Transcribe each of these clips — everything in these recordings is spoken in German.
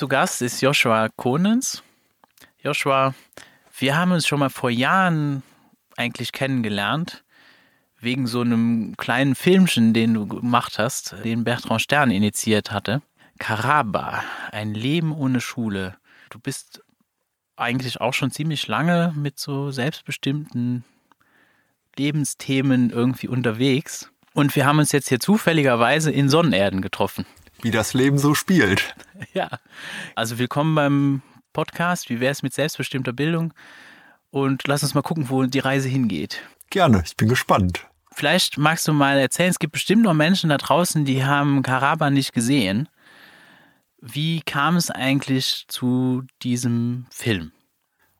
Zu Gast ist Joshua Konens. Joshua, wir haben uns schon mal vor Jahren eigentlich kennengelernt, wegen so einem kleinen Filmchen, den du gemacht hast, den Bertrand Stern initiiert hatte. Karaba, ein Leben ohne Schule. Du bist eigentlich auch schon ziemlich lange mit so selbstbestimmten Lebensthemen irgendwie unterwegs. Und wir haben uns jetzt hier zufälligerweise in Sonnenerden getroffen. Wie das Leben so spielt. Ja, also willkommen beim Podcast. Wie wäre es mit selbstbestimmter Bildung? Und lass uns mal gucken, wo die Reise hingeht. Gerne, ich bin gespannt. Vielleicht magst du mal erzählen, es gibt bestimmt noch Menschen da draußen, die haben Karaba nicht gesehen. Wie kam es eigentlich zu diesem Film?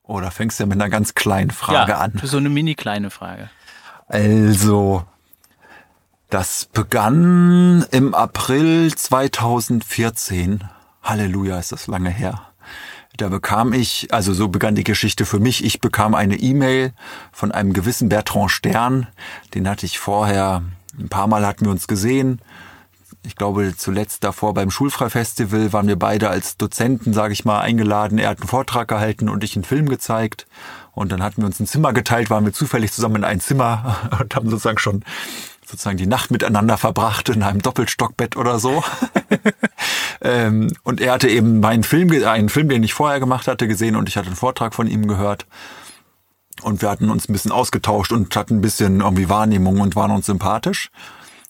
Oh, da fängst du ja mit einer ganz kleinen Frage ja, an. So eine mini kleine Frage. Also, das begann im April 2014. Halleluja, ist das lange her. Da bekam ich, also so begann die Geschichte für mich, ich bekam eine E-Mail von einem gewissen Bertrand Stern. Den hatte ich vorher, ein paar Mal hatten wir uns gesehen. Ich glaube, zuletzt davor beim Schulfreifestival waren wir beide als Dozenten, sage ich mal, eingeladen. Er hat einen Vortrag gehalten und ich einen Film gezeigt. Und dann hatten wir uns ein Zimmer geteilt, waren wir zufällig zusammen in ein Zimmer und haben sozusagen schon sozusagen die Nacht miteinander verbracht in einem Doppelstockbett oder so. ähm, und er hatte eben meinen Film, einen Film, den ich vorher gemacht hatte, gesehen und ich hatte einen Vortrag von ihm gehört. Und wir hatten uns ein bisschen ausgetauscht und hatten ein bisschen irgendwie Wahrnehmung und waren uns sympathisch.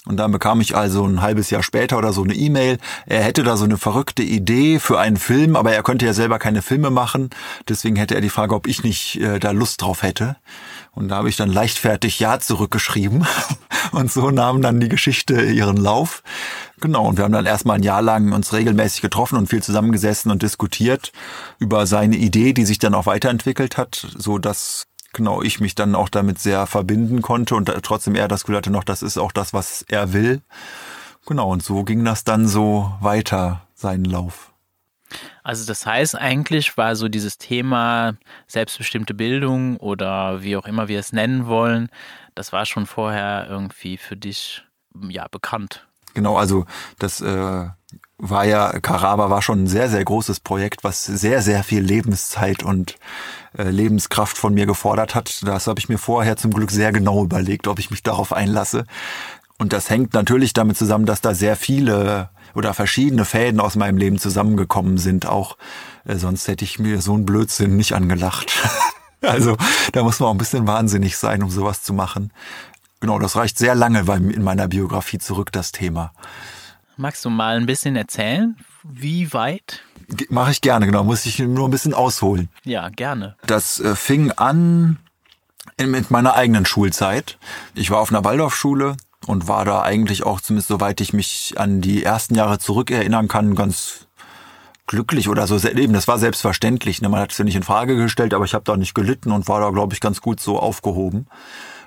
Und dann bekam ich also ein halbes Jahr später oder so eine E-Mail. Er hätte da so eine verrückte Idee für einen Film, aber er könnte ja selber keine Filme machen. Deswegen hätte er die Frage, ob ich nicht äh, da Lust drauf hätte. Und da habe ich dann leichtfertig Ja zurückgeschrieben. Und so nahm dann die Geschichte ihren Lauf. Genau, und wir haben dann erstmal ein Jahr lang uns regelmäßig getroffen und viel zusammengesessen und diskutiert über seine Idee, die sich dann auch weiterentwickelt hat, so dass genau ich mich dann auch damit sehr verbinden konnte und trotzdem er das Gefühl hatte noch, das ist auch das, was er will. Genau, und so ging das dann so weiter, seinen Lauf. Also das heißt, eigentlich war so dieses Thema selbstbestimmte Bildung oder wie auch immer wir es nennen wollen, das war schon vorher irgendwie für dich ja bekannt. Genau, also das äh, war ja, Karaba war schon ein sehr, sehr großes Projekt, was sehr, sehr viel Lebenszeit und äh, Lebenskraft von mir gefordert hat. Das habe ich mir vorher zum Glück sehr genau überlegt, ob ich mich darauf einlasse. Und das hängt natürlich damit zusammen, dass da sehr viele oder verschiedene Fäden aus meinem Leben zusammengekommen sind. Auch äh, sonst hätte ich mir so einen Blödsinn nicht angelacht. also da muss man auch ein bisschen wahnsinnig sein, um sowas zu machen. Genau, das reicht sehr lange in meiner Biografie zurück, das Thema. Magst du mal ein bisschen erzählen, wie weit? Mache ich gerne, genau. Muss ich nur ein bisschen ausholen. Ja, gerne. Das äh, fing an mit meiner eigenen Schulzeit. Ich war auf einer Waldorfschule und war da eigentlich auch, zumindest soweit ich mich an die ersten Jahre zurückerinnern kann, ganz glücklich oder so. Eben, das war selbstverständlich. Ne? Man hat es ja nicht in Frage gestellt, aber ich habe da nicht gelitten und war da, glaube ich, ganz gut so aufgehoben.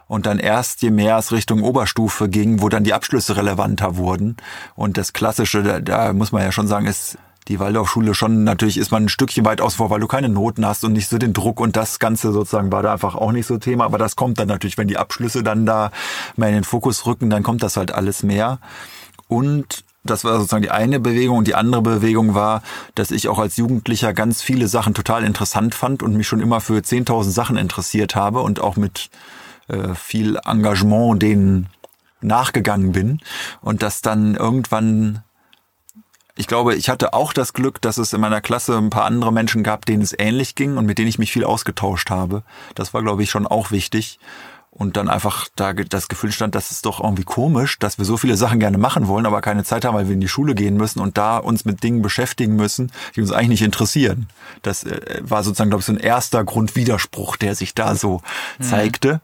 Und dann erst, je mehr es Richtung Oberstufe ging, wo dann die Abschlüsse relevanter wurden. Und das Klassische, da, da muss man ja schon sagen, ist die Waldorfschule schon, natürlich ist man ein Stückchen weit aus vor, weil du keine Noten hast und nicht so den Druck und das Ganze sozusagen war da einfach auch nicht so Thema. Aber das kommt dann natürlich, wenn die Abschlüsse dann da mal in den Fokus rücken, dann kommt das halt alles mehr. Und das war sozusagen die eine Bewegung und die andere Bewegung war, dass ich auch als Jugendlicher ganz viele Sachen total interessant fand und mich schon immer für 10.000 Sachen interessiert habe und auch mit äh, viel Engagement denen nachgegangen bin und dass dann irgendwann ich glaube, ich hatte auch das Glück, dass es in meiner Klasse ein paar andere Menschen gab, denen es ähnlich ging und mit denen ich mich viel ausgetauscht habe. Das war, glaube ich, schon auch wichtig. Und dann einfach da das Gefühl stand, das ist doch irgendwie komisch, dass wir so viele Sachen gerne machen wollen, aber keine Zeit haben, weil wir in die Schule gehen müssen und da uns mit Dingen beschäftigen müssen, die uns eigentlich nicht interessieren. Das äh, war sozusagen, glaube ich, so ein erster Grundwiderspruch, der sich da so mhm. zeigte.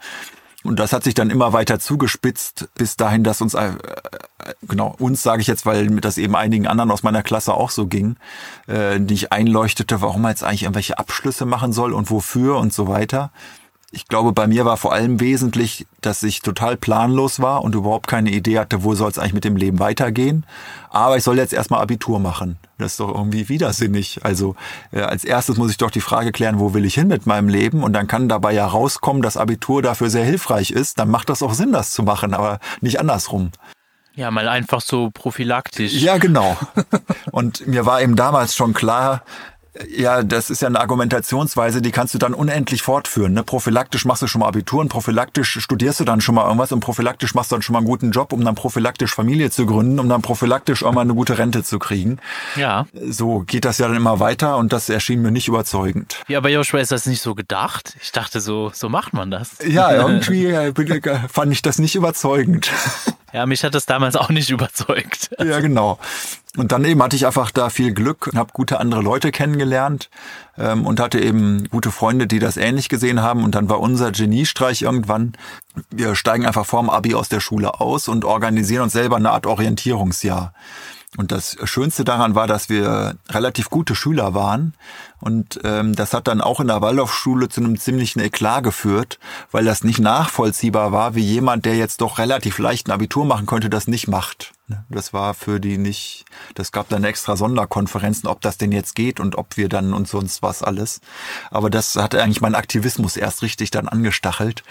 Und das hat sich dann immer weiter zugespitzt, bis dahin, dass uns, äh, genau, uns sage ich jetzt, weil das eben einigen anderen aus meiner Klasse auch so ging, äh, die ich einleuchtete, warum man jetzt eigentlich irgendwelche Abschlüsse machen soll und wofür und so weiter ich glaube, bei mir war vor allem wesentlich, dass ich total planlos war und überhaupt keine Idee hatte, wo soll es eigentlich mit dem Leben weitergehen. Aber ich soll jetzt erstmal Abitur machen. Das ist doch irgendwie widersinnig. Also äh, als erstes muss ich doch die Frage klären, wo will ich hin mit meinem Leben? Und dann kann dabei ja rauskommen, dass Abitur dafür sehr hilfreich ist. Dann macht das auch Sinn, das zu machen, aber nicht andersrum. Ja, mal einfach so prophylaktisch. Ja, genau. Und mir war eben damals schon klar, ja, das ist ja eine Argumentationsweise, die kannst du dann unendlich fortführen. Ne? Prophylaktisch machst du schon mal Abitur und prophylaktisch studierst du dann schon mal irgendwas und prophylaktisch machst du dann schon mal einen guten Job, um dann prophylaktisch Familie zu gründen, um dann prophylaktisch auch mal eine gute Rente zu kriegen. Ja. So geht das ja dann immer weiter und das erschien mir nicht überzeugend. Ja, aber Joshua ist das nicht so gedacht. Ich dachte so, so macht man das. Ja, irgendwie äh, fand ich das nicht überzeugend. Ja, mich hat das damals auch nicht überzeugt. Ja, genau. Und dann eben hatte ich einfach da viel Glück und habe gute andere Leute kennengelernt ähm, und hatte eben gute Freunde, die das ähnlich gesehen haben. Und dann war unser Geniestreich irgendwann, wir steigen einfach vorm Abi aus der Schule aus und organisieren uns selber eine Art Orientierungsjahr. Und das Schönste daran war, dass wir relativ gute Schüler waren. Und ähm, das hat dann auch in der Waldorfschule zu einem ziemlichen Eklat geführt, weil das nicht nachvollziehbar war, wie jemand, der jetzt doch relativ leicht ein Abitur machen könnte, das nicht macht. Ne? Das war für die nicht, das gab dann extra Sonderkonferenzen, ob das denn jetzt geht und ob wir dann und sonst was alles. Aber das hatte eigentlich mein Aktivismus erst richtig dann angestachelt.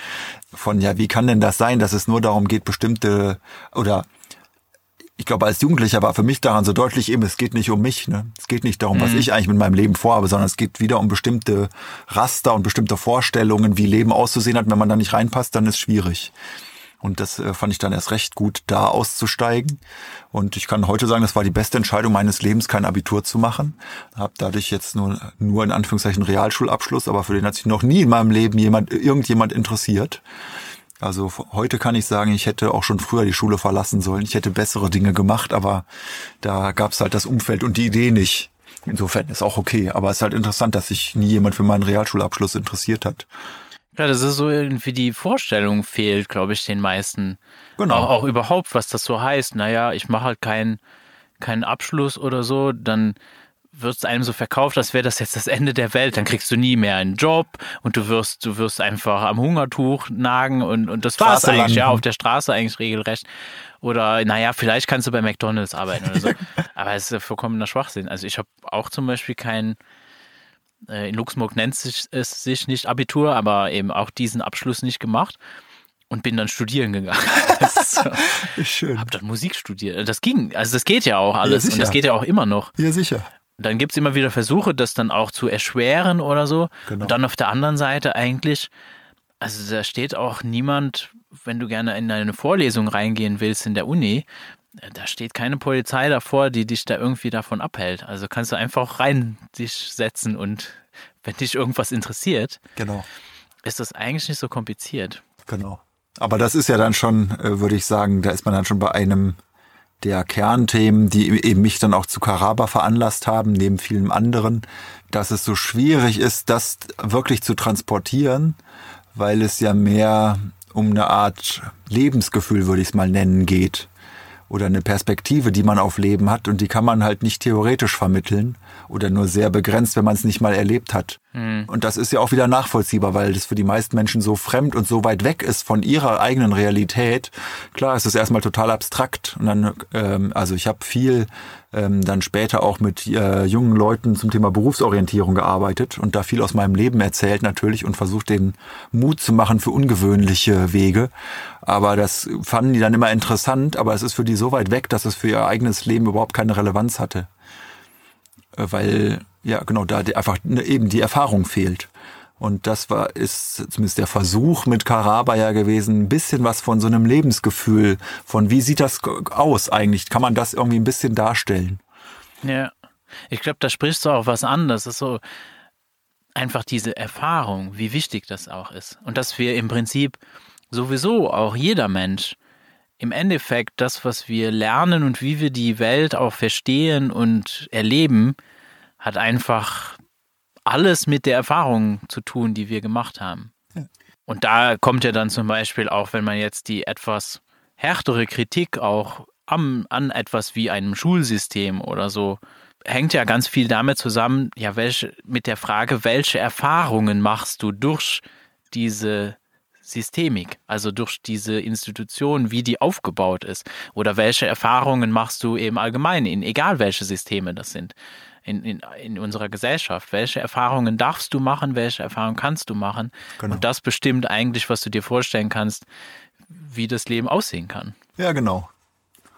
Von ja, wie kann denn das sein, dass es nur darum geht, bestimmte oder ich glaube, als Jugendlicher war für mich daran so deutlich eben, es geht nicht um mich. Ne? Es geht nicht darum, mhm. was ich eigentlich mit meinem Leben vorhabe, sondern es geht wieder um bestimmte Raster und bestimmte Vorstellungen, wie Leben auszusehen hat. Wenn man da nicht reinpasst, dann ist schwierig. Und das äh, fand ich dann erst recht gut, da auszusteigen. Und ich kann heute sagen, das war die beste Entscheidung meines Lebens, kein Abitur zu machen. Hab dadurch jetzt nur, nur in Anführungszeichen Realschulabschluss, aber für den hat sich noch nie in meinem Leben jemand, irgendjemand interessiert. Also heute kann ich sagen, ich hätte auch schon früher die Schule verlassen sollen. Ich hätte bessere Dinge gemacht, aber da gab es halt das Umfeld und die Idee nicht. Insofern ist auch okay. Aber es ist halt interessant, dass sich nie jemand für meinen Realschulabschluss interessiert hat. Ja, das ist so irgendwie die Vorstellung fehlt, glaube ich, den meisten. Genau. Auch, auch überhaupt, was das so heißt. Naja, ich mache halt keinen keinen Abschluss oder so, dann wird es einem so verkauft, als wäre das jetzt das Ende der Welt. Dann kriegst du nie mehr einen Job und du wirst, du wirst einfach am Hungertuch nagen und, und das war es eigentlich, ja, auf der Straße eigentlich regelrecht. Oder naja, vielleicht kannst du bei McDonalds arbeiten oder so. Aber es ist ja vollkommener Schwachsinn. Also ich habe auch zum Beispiel kein, äh, in Luxemburg nennt sich, es sich nicht Abitur, aber eben auch diesen Abschluss nicht gemacht und bin dann studieren gegangen. so. Schön. Hab dann Musik studiert. Das ging, also das geht ja auch alles ja, und das geht ja auch immer noch. Ja, sicher dann gibt es immer wieder Versuche, das dann auch zu erschweren oder so. Genau. Und dann auf der anderen Seite eigentlich, also da steht auch niemand, wenn du gerne in eine Vorlesung reingehen willst in der Uni, da steht keine Polizei davor, die dich da irgendwie davon abhält. Also kannst du einfach rein dich setzen und wenn dich irgendwas interessiert, genau. ist das eigentlich nicht so kompliziert. Genau. Aber das ist ja dann schon, äh, würde ich sagen, da ist man dann schon bei einem der Kernthemen, die eben mich dann auch zu Karaba veranlasst haben, neben vielen anderen, dass es so schwierig ist, das wirklich zu transportieren, weil es ja mehr um eine Art Lebensgefühl, würde ich es mal nennen, geht. Oder eine Perspektive, die man auf Leben hat und die kann man halt nicht theoretisch vermitteln oder nur sehr begrenzt, wenn man es nicht mal erlebt hat. Mhm. Und das ist ja auch wieder nachvollziehbar, weil das für die meisten Menschen so fremd und so weit weg ist von ihrer eigenen Realität. Klar, es ist erstmal total abstrakt. Und dann, ähm, also ich habe viel ähm, dann später auch mit äh, jungen Leuten zum Thema Berufsorientierung gearbeitet und da viel aus meinem Leben erzählt natürlich und versucht, den Mut zu machen für ungewöhnliche Wege. Aber das fanden die dann immer interessant, aber es ist für die so weit weg, dass es für ihr eigenes Leben überhaupt keine Relevanz hatte. Weil, ja, genau, da einfach ne, eben die Erfahrung fehlt. Und das war, ist zumindest der Versuch mit Karaba ja gewesen, ein bisschen was von so einem Lebensgefühl, von wie sieht das aus eigentlich? Kann man das irgendwie ein bisschen darstellen? Ja, ich glaube, da sprichst du auch was an. Das ist so einfach diese Erfahrung, wie wichtig das auch ist. Und dass wir im Prinzip sowieso auch jeder Mensch im Endeffekt das, was wir lernen und wie wir die Welt auch verstehen und erleben, hat einfach alles mit der Erfahrung zu tun, die wir gemacht haben. Und da kommt ja dann zum Beispiel auch, wenn man jetzt die etwas härtere Kritik auch am, an etwas wie einem Schulsystem oder so, hängt ja ganz viel damit zusammen, ja, welche, mit der Frage, welche Erfahrungen machst du durch diese Systemik, also durch diese Institution, wie die aufgebaut ist, oder welche Erfahrungen machst du eben allgemein in, egal welche Systeme das sind in, in, in unserer Gesellschaft. Welche Erfahrungen darfst du machen, welche Erfahrungen kannst du machen? Genau. Und das bestimmt eigentlich, was du dir vorstellen kannst, wie das Leben aussehen kann. Ja, genau.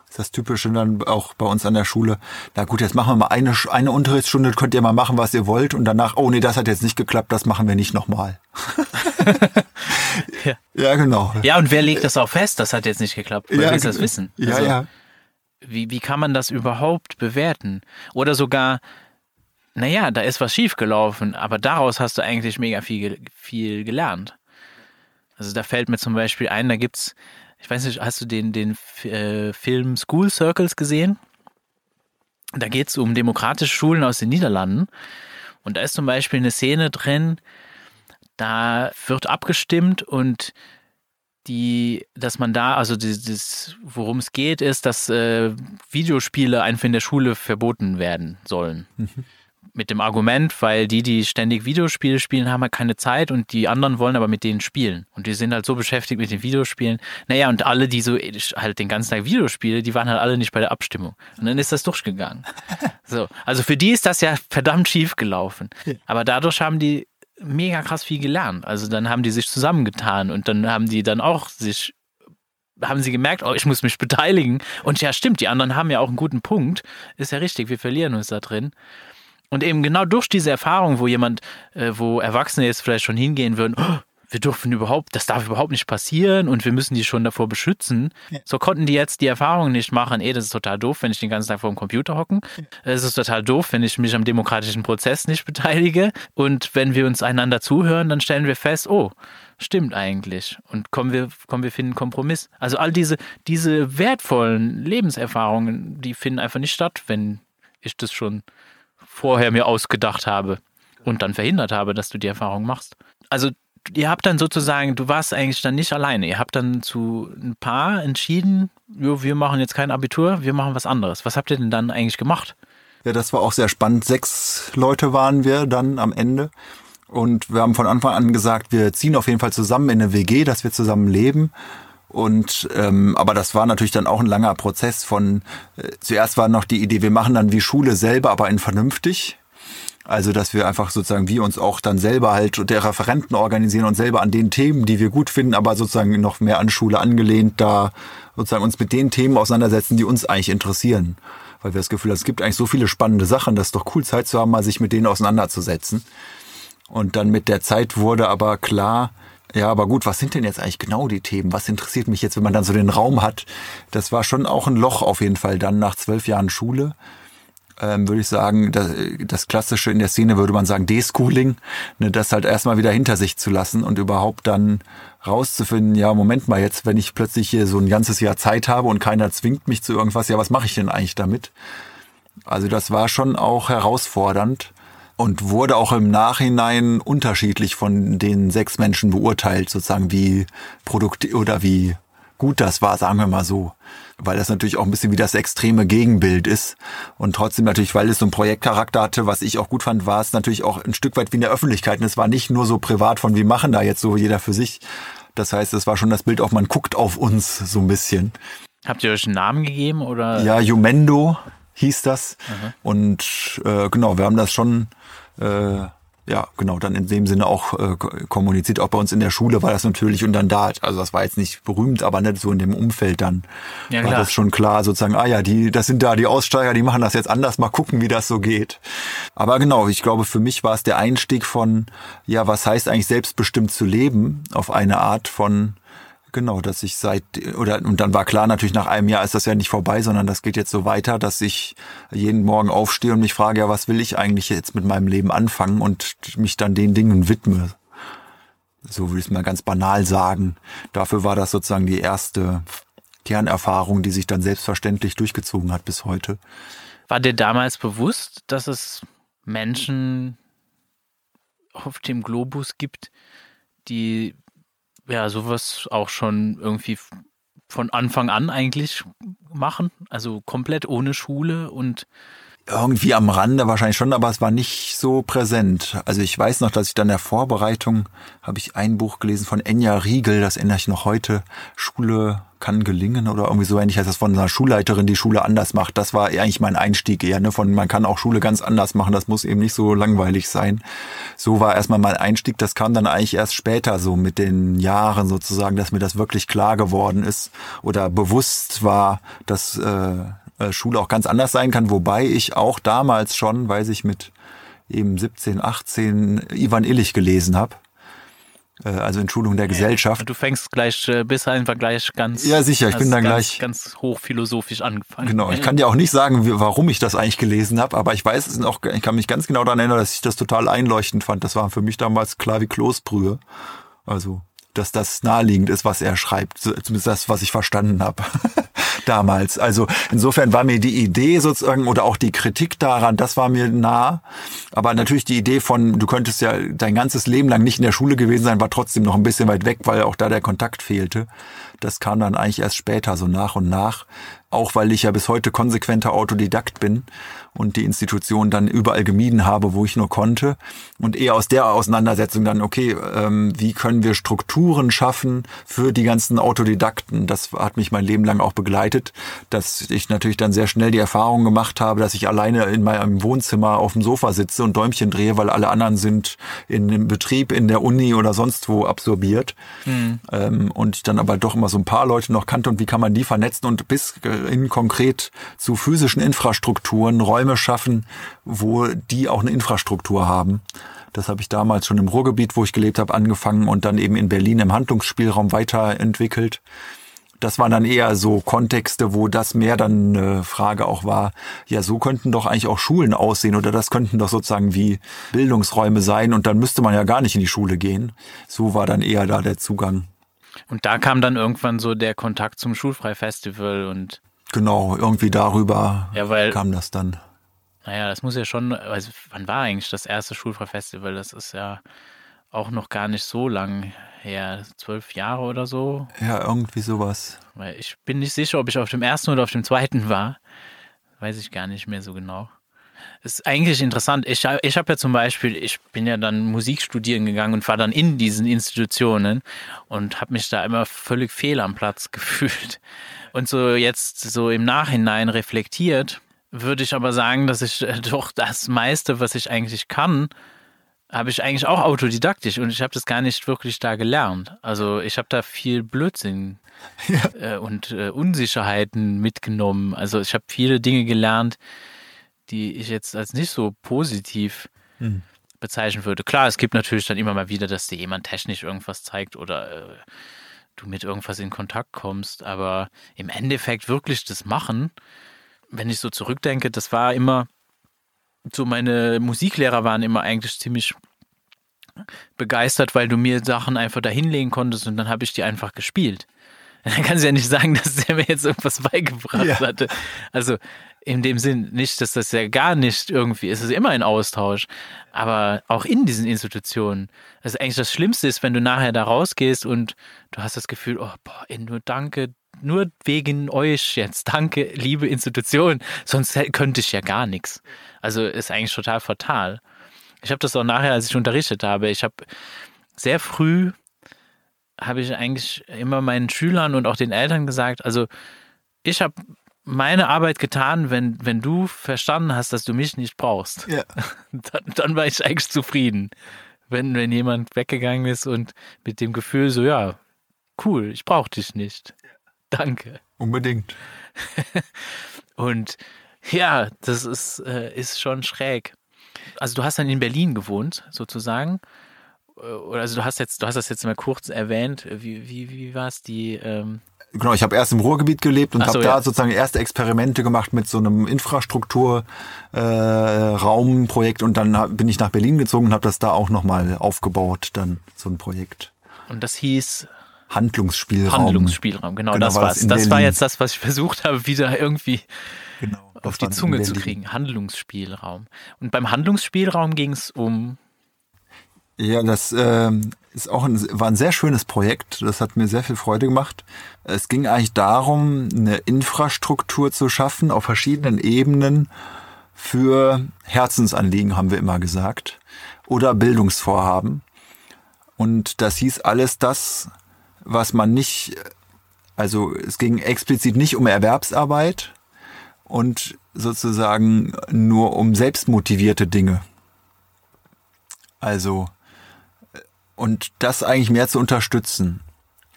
Das ist das Typische dann auch bei uns an der Schule. Na gut, jetzt machen wir mal eine, eine Unterrichtsstunde, könnt ihr mal machen, was ihr wollt. Und danach, oh nee, das hat jetzt nicht geklappt, das machen wir nicht nochmal. ja. ja, genau. Ja, und wer legt das auch fest? Das hat jetzt nicht geklappt. Wer ja, will das wissen? Ja, also, ja. Wie, wie kann man das überhaupt bewerten? Oder sogar, naja, da ist was schiefgelaufen, aber daraus hast du eigentlich mega viel, viel gelernt. Also da fällt mir zum Beispiel ein, da gibt's, ich weiß nicht, hast du den, den äh, Film School Circles gesehen? Da geht's um demokratische Schulen aus den Niederlanden. Und da ist zum Beispiel eine Szene drin, da wird abgestimmt und die, dass man da, also das, worum es geht, ist, dass äh, Videospiele einfach in der Schule verboten werden sollen. Mhm. Mit dem Argument, weil die, die ständig Videospiele spielen, haben halt keine Zeit und die anderen wollen aber mit denen spielen. Und die sind halt so beschäftigt mit den Videospielen. Naja, und alle, die so halt den ganzen Tag Videospiele, die waren halt alle nicht bei der Abstimmung. Und dann ist das durchgegangen. so. Also für die ist das ja verdammt schief gelaufen. Aber dadurch haben die mega krass viel gelernt. Also dann haben die sich zusammengetan und dann haben die dann auch sich haben sie gemerkt, oh, ich muss mich beteiligen. Und ja, stimmt, die anderen haben ja auch einen guten Punkt. Ist ja richtig, wir verlieren uns da drin. Und eben genau durch diese Erfahrung, wo jemand, äh, wo Erwachsene jetzt vielleicht schon hingehen würden, oh, wir dürfen überhaupt, das darf überhaupt nicht passieren und wir müssen die schon davor beschützen. Ja. So konnten die jetzt die Erfahrung nicht machen, ey, das ist total doof, wenn ich den ganzen Tag vor dem Computer hocken. Es ja. ist total doof, wenn ich mich am demokratischen Prozess nicht beteilige. Und wenn wir uns einander zuhören, dann stellen wir fest, oh, stimmt eigentlich. Und kommen wir, kommen wir finden einen Kompromiss. Also all diese, diese wertvollen Lebenserfahrungen, die finden einfach nicht statt, wenn ich das schon vorher mir ausgedacht habe und dann verhindert habe, dass du die Erfahrung machst. Also ihr habt dann sozusagen, du warst eigentlich dann nicht alleine. Ihr habt dann zu ein paar entschieden, jo, wir machen jetzt kein Abitur, wir machen was anderes. Was habt ihr denn dann eigentlich gemacht? Ja, das war auch sehr spannend. Sechs Leute waren wir dann am Ende. Und wir haben von Anfang an gesagt, wir ziehen auf jeden Fall zusammen in eine WG, dass wir zusammen leben. Und ähm, aber das war natürlich dann auch ein langer Prozess von äh, zuerst war noch die Idee, wir machen dann wie Schule selber, aber in vernünftig. Also, dass wir einfach sozusagen wir uns auch dann selber halt der Referenten organisieren und selber an den Themen, die wir gut finden, aber sozusagen noch mehr an Schule angelehnt, da sozusagen uns mit den Themen auseinandersetzen, die uns eigentlich interessieren. Weil wir das Gefühl haben, es gibt eigentlich so viele spannende Sachen, das ist doch cool, Zeit zu haben, mal sich mit denen auseinanderzusetzen. Und dann mit der Zeit wurde aber klar, ja, aber gut, was sind denn jetzt eigentlich genau die Themen? Was interessiert mich jetzt, wenn man dann so den Raum hat? Das war schon auch ein Loch auf jeden Fall dann nach zwölf Jahren Schule ähm, würde ich sagen, das, das Klassische in der Szene würde man sagen Deschooling, ne, das halt erstmal wieder hinter sich zu lassen und überhaupt dann rauszufinden, ja, Moment mal, jetzt, wenn ich plötzlich hier so ein ganzes Jahr Zeit habe und keiner zwingt mich zu irgendwas, ja, was mache ich denn eigentlich damit? Also das war schon auch herausfordernd und wurde auch im Nachhinein unterschiedlich von den sechs Menschen beurteilt, sozusagen wie Produkt oder wie gut das war, sagen wir mal so. Weil das natürlich auch ein bisschen wie das extreme Gegenbild ist. Und trotzdem natürlich, weil es so einen Projektcharakter hatte, was ich auch gut fand, war es natürlich auch ein Stück weit wie in der Öffentlichkeit. Und es war nicht nur so privat von, wir machen da jetzt so jeder für sich. Das heißt, es war schon das Bild auch, man guckt auf uns so ein bisschen. Habt ihr euch einen Namen gegeben oder? Ja, Jumendo hieß das. Mhm. Und äh, genau, wir haben das schon äh, ja, genau, dann in dem Sinne auch äh, kommuniziert. Auch bei uns in der Schule war das natürlich und dann da, also das war jetzt nicht berühmt, aber nicht so in dem Umfeld dann ja, war das schon klar, sozusagen, ah ja, die, das sind da die Aussteiger, die machen das jetzt anders, mal gucken, wie das so geht. Aber genau, ich glaube, für mich war es der Einstieg von, ja, was heißt eigentlich selbstbestimmt zu leben, auf eine Art von Genau, dass ich seit oder und dann war klar, natürlich nach einem Jahr ist das ja nicht vorbei, sondern das geht jetzt so weiter, dass ich jeden Morgen aufstehe und mich frage, ja, was will ich eigentlich jetzt mit meinem Leben anfangen und mich dann den Dingen widme. So will ich es mal ganz banal sagen. Dafür war das sozusagen die erste Kernerfahrung, die sich dann selbstverständlich durchgezogen hat bis heute. War dir damals bewusst, dass es Menschen auf dem Globus gibt, die ja sowas auch schon irgendwie von Anfang an eigentlich machen, also komplett ohne Schule und irgendwie am Rande wahrscheinlich schon, aber es war nicht so präsent. Also ich weiß noch, dass ich dann der Vorbereitung habe ich ein Buch gelesen von Enya Riegel, das ändere ich noch heute. Schule kann gelingen oder irgendwie so ähnlich heißt das von einer Schulleiterin, die Schule anders macht. Das war eigentlich mein Einstieg eher, ne? Von man kann auch Schule ganz anders machen, das muss eben nicht so langweilig sein. So war erstmal mein Einstieg. Das kam dann eigentlich erst später so mit den Jahren sozusagen, dass mir das wirklich klar geworden ist oder bewusst war, dass äh, Schule auch ganz anders sein kann, wobei ich auch damals schon, weiß ich mit eben 17, 18 Ivan Illich gelesen habe. Äh, also Entschuldigung der Gesellschaft. Du fängst gleich, äh, bist einfach gleich ganz. Ja, sicher, ich bin dann ganz, gleich. Ganz hochphilosophisch angefangen. Genau, ich kann dir auch nicht sagen, warum ich das eigentlich gelesen habe, aber ich weiß es noch, ich kann mich ganz genau daran erinnern, dass ich das total einleuchtend fand. Das war für mich damals klar wie Kloßbrühe. Also, dass das naheliegend ist, was er schreibt. Zumindest das, was ich verstanden habe. damals. Also insofern war mir die Idee sozusagen oder auch die Kritik daran, das war mir nah. Aber natürlich die Idee von, du könntest ja dein ganzes Leben lang nicht in der Schule gewesen sein, war trotzdem noch ein bisschen weit weg, weil auch da der Kontakt fehlte. Das kam dann eigentlich erst später, so nach und nach. Auch weil ich ja bis heute konsequenter Autodidakt bin und die Institution dann überall gemieden habe, wo ich nur konnte. Und eher aus der Auseinandersetzung dann, okay, ähm, wie können wir Strukturen schaffen für die ganzen Autodidakten? Das hat mich mein Leben lang auch begleitet, dass ich natürlich dann sehr schnell die Erfahrung gemacht habe, dass ich alleine in meinem Wohnzimmer auf dem Sofa sitze und Däumchen drehe, weil alle anderen sind in dem Betrieb, in der Uni oder sonst wo absorbiert. Mhm. Ähm, und ich dann aber doch immer so ein paar Leute noch kannte und wie kann man die vernetzen und bis in konkret zu physischen Infrastrukturen Räume schaffen, wo die auch eine Infrastruktur haben. Das habe ich damals schon im Ruhrgebiet, wo ich gelebt habe, angefangen und dann eben in Berlin im Handlungsspielraum weiterentwickelt. Das waren dann eher so Kontexte, wo das mehr dann eine Frage auch war, ja, so könnten doch eigentlich auch Schulen aussehen oder das könnten doch sozusagen wie Bildungsräume sein und dann müsste man ja gar nicht in die Schule gehen. So war dann eher da der Zugang. Und da kam dann irgendwann so der Kontakt zum Schulfrei-Festival und Genau, irgendwie darüber ja, weil, kam das dann. Naja, das muss ja schon, also wann war eigentlich das erste Schulfrei-Festival? Das ist ja auch noch gar nicht so lang her, zwölf Jahre oder so. Ja, irgendwie sowas. Weil ich bin nicht sicher, ob ich auf dem ersten oder auf dem zweiten war. Weiß ich gar nicht mehr so genau. Ist eigentlich interessant. Ich, ich habe ja zum Beispiel, ich bin ja dann Musik studieren gegangen und war dann in diesen Institutionen und habe mich da immer völlig fehl am Platz gefühlt. Und so jetzt so im Nachhinein reflektiert, würde ich aber sagen, dass ich äh, doch das meiste, was ich eigentlich kann, habe ich eigentlich auch autodidaktisch und ich habe das gar nicht wirklich da gelernt. Also ich habe da viel Blödsinn ja. äh, und äh, Unsicherheiten mitgenommen. Also ich habe viele Dinge gelernt, die ich jetzt als nicht so positiv mhm. bezeichnen würde. Klar, es gibt natürlich dann immer mal wieder, dass dir jemand technisch irgendwas zeigt oder äh, du mit irgendwas in Kontakt kommst. Aber im Endeffekt wirklich das Machen, wenn ich so zurückdenke, das war immer, so meine Musiklehrer waren immer eigentlich ziemlich begeistert, weil du mir Sachen einfach da hinlegen konntest und dann habe ich die einfach gespielt. Dann kannst du ja nicht sagen, dass der mir jetzt irgendwas beigebracht ja. hatte. Also in dem Sinn nicht, dass das ja gar nicht irgendwie ist. Es ist immer ein Austausch. Aber auch in diesen Institutionen. Also eigentlich das Schlimmste ist, wenn du nachher da rausgehst und du hast das Gefühl, oh, boah, nur danke, nur wegen euch jetzt. Danke, liebe Institution. Sonst könnte ich ja gar nichts. Also ist eigentlich total fatal. Ich habe das auch nachher, als ich unterrichtet habe. Ich habe sehr früh habe ich eigentlich immer meinen Schülern und auch den Eltern gesagt, also ich habe meine Arbeit getan, wenn, wenn du verstanden hast, dass du mich nicht brauchst. Ja. Dann, dann war ich eigentlich zufrieden. Wenn, wenn jemand weggegangen ist und mit dem Gefühl so, ja, cool, ich brauche dich nicht. Danke. Unbedingt. und ja, das ist, äh, ist schon schräg. Also du hast dann in Berlin gewohnt, sozusagen. Äh, also du hast jetzt, du hast das jetzt mal kurz erwähnt. Wie, wie, wie war es die? Ähm Genau, ich habe erst im Ruhrgebiet gelebt und so, habe da ja. sozusagen erste Experimente gemacht mit so einem Infrastrukturraumprojekt äh, und dann bin ich nach Berlin gezogen und habe das da auch nochmal aufgebaut, dann so ein Projekt. Und das hieß Handlungsspielraum. Handlungsspielraum, genau, genau das war Das, das war jetzt das, was ich versucht habe, wieder irgendwie genau, auf die Zunge zu kriegen. Handlungsspielraum. Und beim Handlungsspielraum ging es um ja, das, ähm, ist auch ein, war ein sehr schönes Projekt. Das hat mir sehr viel Freude gemacht. Es ging eigentlich darum, eine Infrastruktur zu schaffen auf verschiedenen Ebenen für Herzensanliegen, haben wir immer gesagt, oder Bildungsvorhaben. Und das hieß alles das, was man nicht, also es ging explizit nicht um Erwerbsarbeit und sozusagen nur um selbstmotivierte Dinge. Also, und das eigentlich mehr zu unterstützen.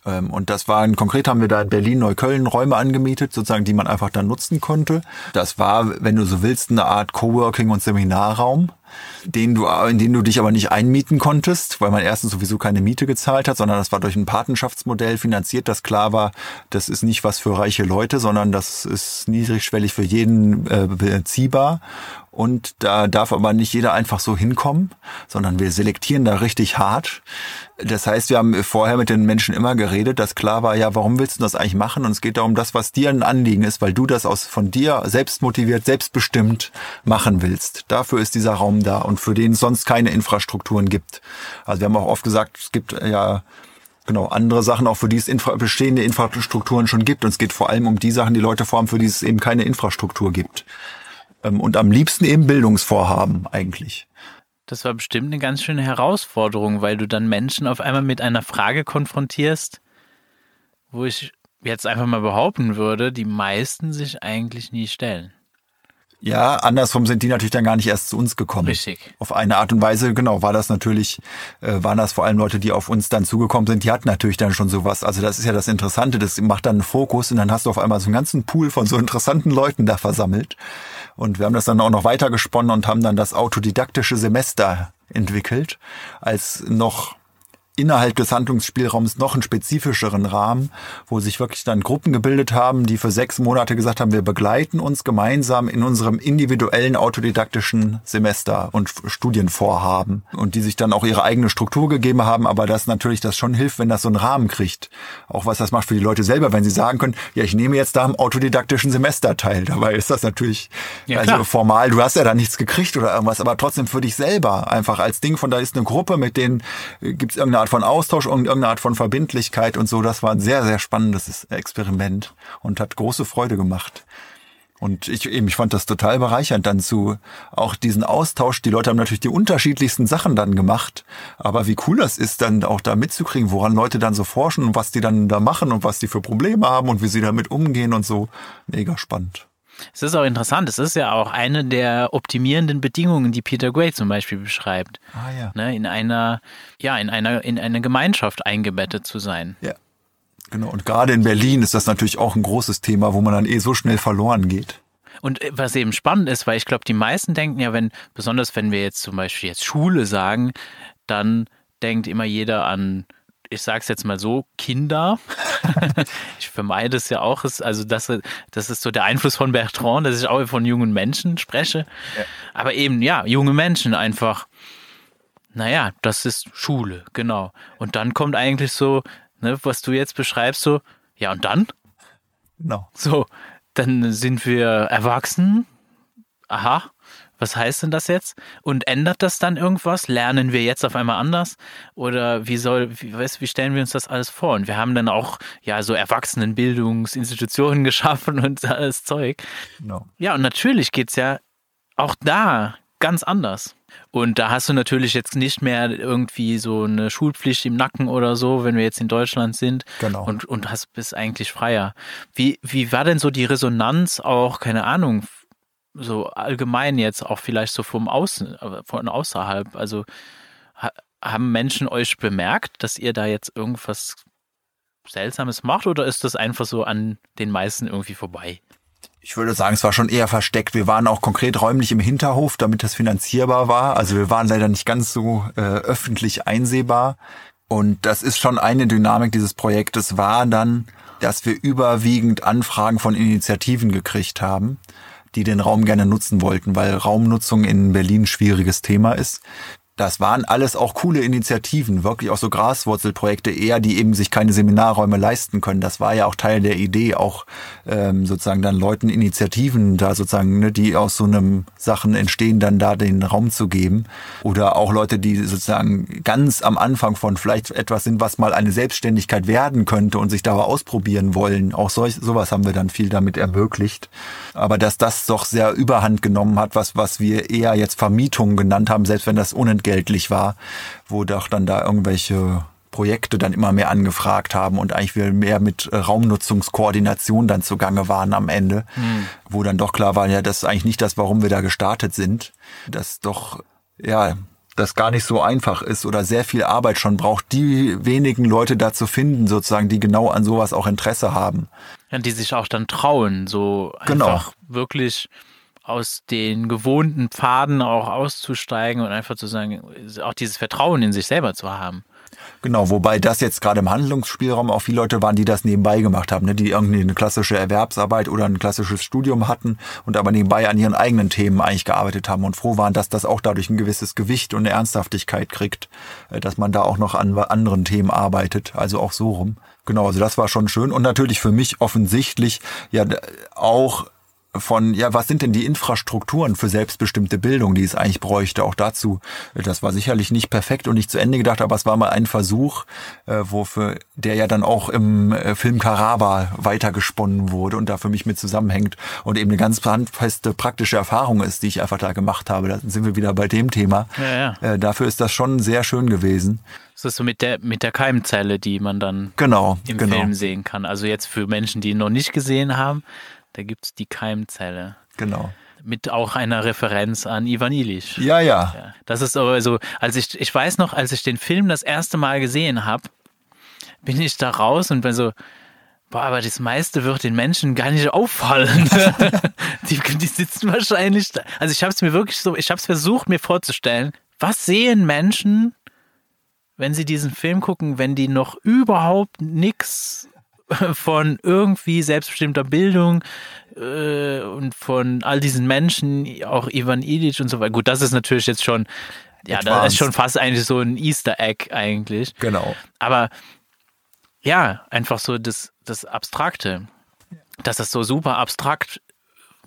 Ähm, und das waren, konkret haben wir da in Berlin, Neukölln Räume angemietet, sozusagen, die man einfach dann nutzen konnte. Das war, wenn du so willst, eine Art Coworking und Seminarraum den du, in den du dich aber nicht einmieten konntest, weil man erstens sowieso keine Miete gezahlt hat, sondern das war durch ein Patenschaftsmodell finanziert, das klar war, das ist nicht was für reiche Leute, sondern das ist niedrigschwellig für jeden äh, beziehbar. Und da darf aber nicht jeder einfach so hinkommen, sondern wir selektieren da richtig hart. Das heißt, wir haben vorher mit den Menschen immer geredet, dass klar war, ja, warum willst du das eigentlich machen? Und es geht darum, das, was dir ein Anliegen ist, weil du das aus von dir selbst motiviert, selbstbestimmt machen willst. Dafür ist dieser Raum da und für den es sonst keine Infrastrukturen gibt. Also wir haben auch oft gesagt, es gibt ja genau andere Sachen, auch für die es infra bestehende Infrastrukturen schon gibt. Und es geht vor allem um die Sachen, die Leute vorhaben, für die es eben keine Infrastruktur gibt. Ähm, und am liebsten eben Bildungsvorhaben eigentlich. Das war bestimmt eine ganz schöne Herausforderung, weil du dann Menschen auf einmal mit einer Frage konfrontierst, wo ich jetzt einfach mal behaupten würde, die meisten sich eigentlich nie stellen. Ja, andersrum sind die natürlich dann gar nicht erst zu uns gekommen. Richtig. Auf eine Art und Weise, genau, war das natürlich, äh, waren das vor allem Leute, die auf uns dann zugekommen sind, die hatten natürlich dann schon sowas. Also das ist ja das Interessante, das macht dann einen Fokus und dann hast du auf einmal so einen ganzen Pool von so interessanten Leuten da versammelt. Und wir haben das dann auch noch weiter gesponnen und haben dann das autodidaktische Semester entwickelt als noch innerhalb des Handlungsspielraums noch einen spezifischeren Rahmen, wo sich wirklich dann Gruppen gebildet haben, die für sechs Monate gesagt haben, wir begleiten uns gemeinsam in unserem individuellen autodidaktischen Semester und Studienvorhaben und die sich dann auch ihre eigene Struktur gegeben haben, aber das natürlich das schon hilft, wenn das so einen Rahmen kriegt. Auch was das macht für die Leute selber, wenn sie sagen können, ja, ich nehme jetzt da am autodidaktischen Semester teil. Dabei ist das natürlich, ja, also formal, du hast ja da nichts gekriegt oder irgendwas, aber trotzdem für dich selber einfach als Ding von da ist eine Gruppe, mit denen gibt es irgendeine Art von Austausch irgendeine Art von Verbindlichkeit und so. Das war ein sehr, sehr spannendes Experiment und hat große Freude gemacht. Und ich eben, ich fand das total bereichernd dann zu auch diesen Austausch. Die Leute haben natürlich die unterschiedlichsten Sachen dann gemacht. Aber wie cool das ist, dann auch da mitzukriegen, woran Leute dann so forschen und was die dann da machen und was die für Probleme haben und wie sie damit umgehen und so. Mega spannend. Es ist auch interessant. Es ist ja auch eine der optimierenden Bedingungen, die Peter Gray zum Beispiel beschreibt. Ah, ja. Ne, in einer, ja, in einer, in eine Gemeinschaft eingebettet zu sein. Ja. Genau. Und gerade in Berlin ist das natürlich auch ein großes Thema, wo man dann eh so schnell verloren geht. Und äh, was eben spannend ist, weil ich glaube, die meisten denken ja, wenn, besonders wenn wir jetzt zum Beispiel jetzt Schule sagen, dann denkt immer jeder an ich sage es jetzt mal so, Kinder. ich vermeide es ja auch. Also das, das ist so der Einfluss von Bertrand, dass ich auch von jungen Menschen spreche. Ja. Aber eben, ja, junge Menschen einfach. Naja, das ist Schule, genau. Und dann kommt eigentlich so, ne, was du jetzt beschreibst, so, ja, und dann? Genau. So, dann sind wir erwachsen. Aha, was heißt denn das jetzt? Und ändert das dann irgendwas? Lernen wir jetzt auf einmal anders? Oder wie soll, wie, weißt, wie stellen wir uns das alles vor? Und wir haben dann auch ja so Erwachsenenbildungsinstitutionen geschaffen und alles Zeug. No. Ja, und natürlich geht es ja auch da ganz anders. Und da hast du natürlich jetzt nicht mehr irgendwie so eine Schulpflicht im Nacken oder so, wenn wir jetzt in Deutschland sind. Genau. Und, und hast, bist eigentlich freier. Wie, wie war denn so die Resonanz auch, keine Ahnung, so allgemein jetzt auch vielleicht so vom Außen, äh, von außerhalb, also ha, haben Menschen euch bemerkt, dass ihr da jetzt irgendwas Seltsames macht oder ist das einfach so an den meisten irgendwie vorbei? Ich würde sagen, es war schon eher versteckt. Wir waren auch konkret räumlich im Hinterhof, damit das finanzierbar war. Also wir waren leider nicht ganz so äh, öffentlich einsehbar. Und das ist schon eine Dynamik dieses Projektes, war dann, dass wir überwiegend Anfragen von Initiativen gekriegt haben die den Raum gerne nutzen wollten, weil Raumnutzung in Berlin ein schwieriges Thema ist. Das waren alles auch coole Initiativen, wirklich auch so Graswurzelprojekte eher, die eben sich keine Seminarräume leisten können. Das war ja auch Teil der Idee, auch ähm, sozusagen dann Leuten Initiativen da sozusagen, ne, die aus so einem Sachen entstehen, dann da den Raum zu geben. Oder auch Leute, die sozusagen ganz am Anfang von vielleicht etwas sind, was mal eine Selbstständigkeit werden könnte und sich da ausprobieren wollen. Auch solch, sowas haben wir dann viel damit ermöglicht. Aber dass das doch sehr überhand genommen hat, was, was wir eher jetzt Vermietung genannt haben, selbst wenn das unentgeltlich unentgeltlich war, wo doch dann da irgendwelche Projekte dann immer mehr angefragt haben und eigentlich wir mehr mit äh, Raumnutzungskoordination dann zugange waren am Ende, mhm. wo dann doch klar war, ja, das ist eigentlich nicht das, warum wir da gestartet sind, dass doch, ja, das gar nicht so einfach ist oder sehr viel Arbeit schon braucht, die wenigen Leute da zu finden, sozusagen, die genau an sowas auch Interesse haben. Ja, die sich auch dann trauen, so genau. einfach wirklich aus den gewohnten Pfaden auch auszusteigen und einfach zu sagen, auch dieses Vertrauen in sich selber zu haben. Genau, wobei das jetzt gerade im Handlungsspielraum auch viele Leute waren, die das nebenbei gemacht haben, ne? die irgendwie eine klassische Erwerbsarbeit oder ein klassisches Studium hatten und aber nebenbei an ihren eigenen Themen eigentlich gearbeitet haben und froh waren, dass das auch dadurch ein gewisses Gewicht und eine Ernsthaftigkeit kriegt, äh, dass man da auch noch an anderen Themen arbeitet, also auch so rum. Genau, also das war schon schön und natürlich für mich offensichtlich ja auch von, ja, was sind denn die Infrastrukturen für selbstbestimmte Bildung, die es eigentlich bräuchte? Auch dazu, das war sicherlich nicht perfekt und nicht zu Ende gedacht, aber es war mal ein Versuch, äh, wofür der ja dann auch im äh, Film Caraba weitergesponnen wurde und da für mich mit zusammenhängt und eben eine ganz handfeste praktische Erfahrung ist, die ich einfach da gemacht habe. Da sind wir wieder bei dem Thema. Ja, ja. Äh, dafür ist das schon sehr schön gewesen. Das ist so mit der, mit der Keimzelle, die man dann genau, im genau. Film sehen kann. Also jetzt für Menschen, die ihn noch nicht gesehen haben, da gibt es die Keimzelle. Genau. Mit auch einer Referenz an Ivan Illich. Ja, ja, ja. Das ist aber so, als ich, ich weiß noch, als ich den Film das erste Mal gesehen habe, bin ich da raus und bin so, boah, aber das meiste wird den Menschen gar nicht auffallen. die, die sitzen wahrscheinlich da. Also ich habe es mir wirklich so, ich habe es versucht mir vorzustellen, was sehen Menschen, wenn sie diesen Film gucken, wenn die noch überhaupt nichts von irgendwie selbstbestimmter Bildung äh, und von all diesen Menschen, auch Ivan Illich und so weiter. Gut, das ist natürlich jetzt schon, ja, Advanced. das ist schon fast eigentlich so ein Easter Egg eigentlich. Genau. Aber ja, einfach so das, das Abstrakte, dass das so super abstrakt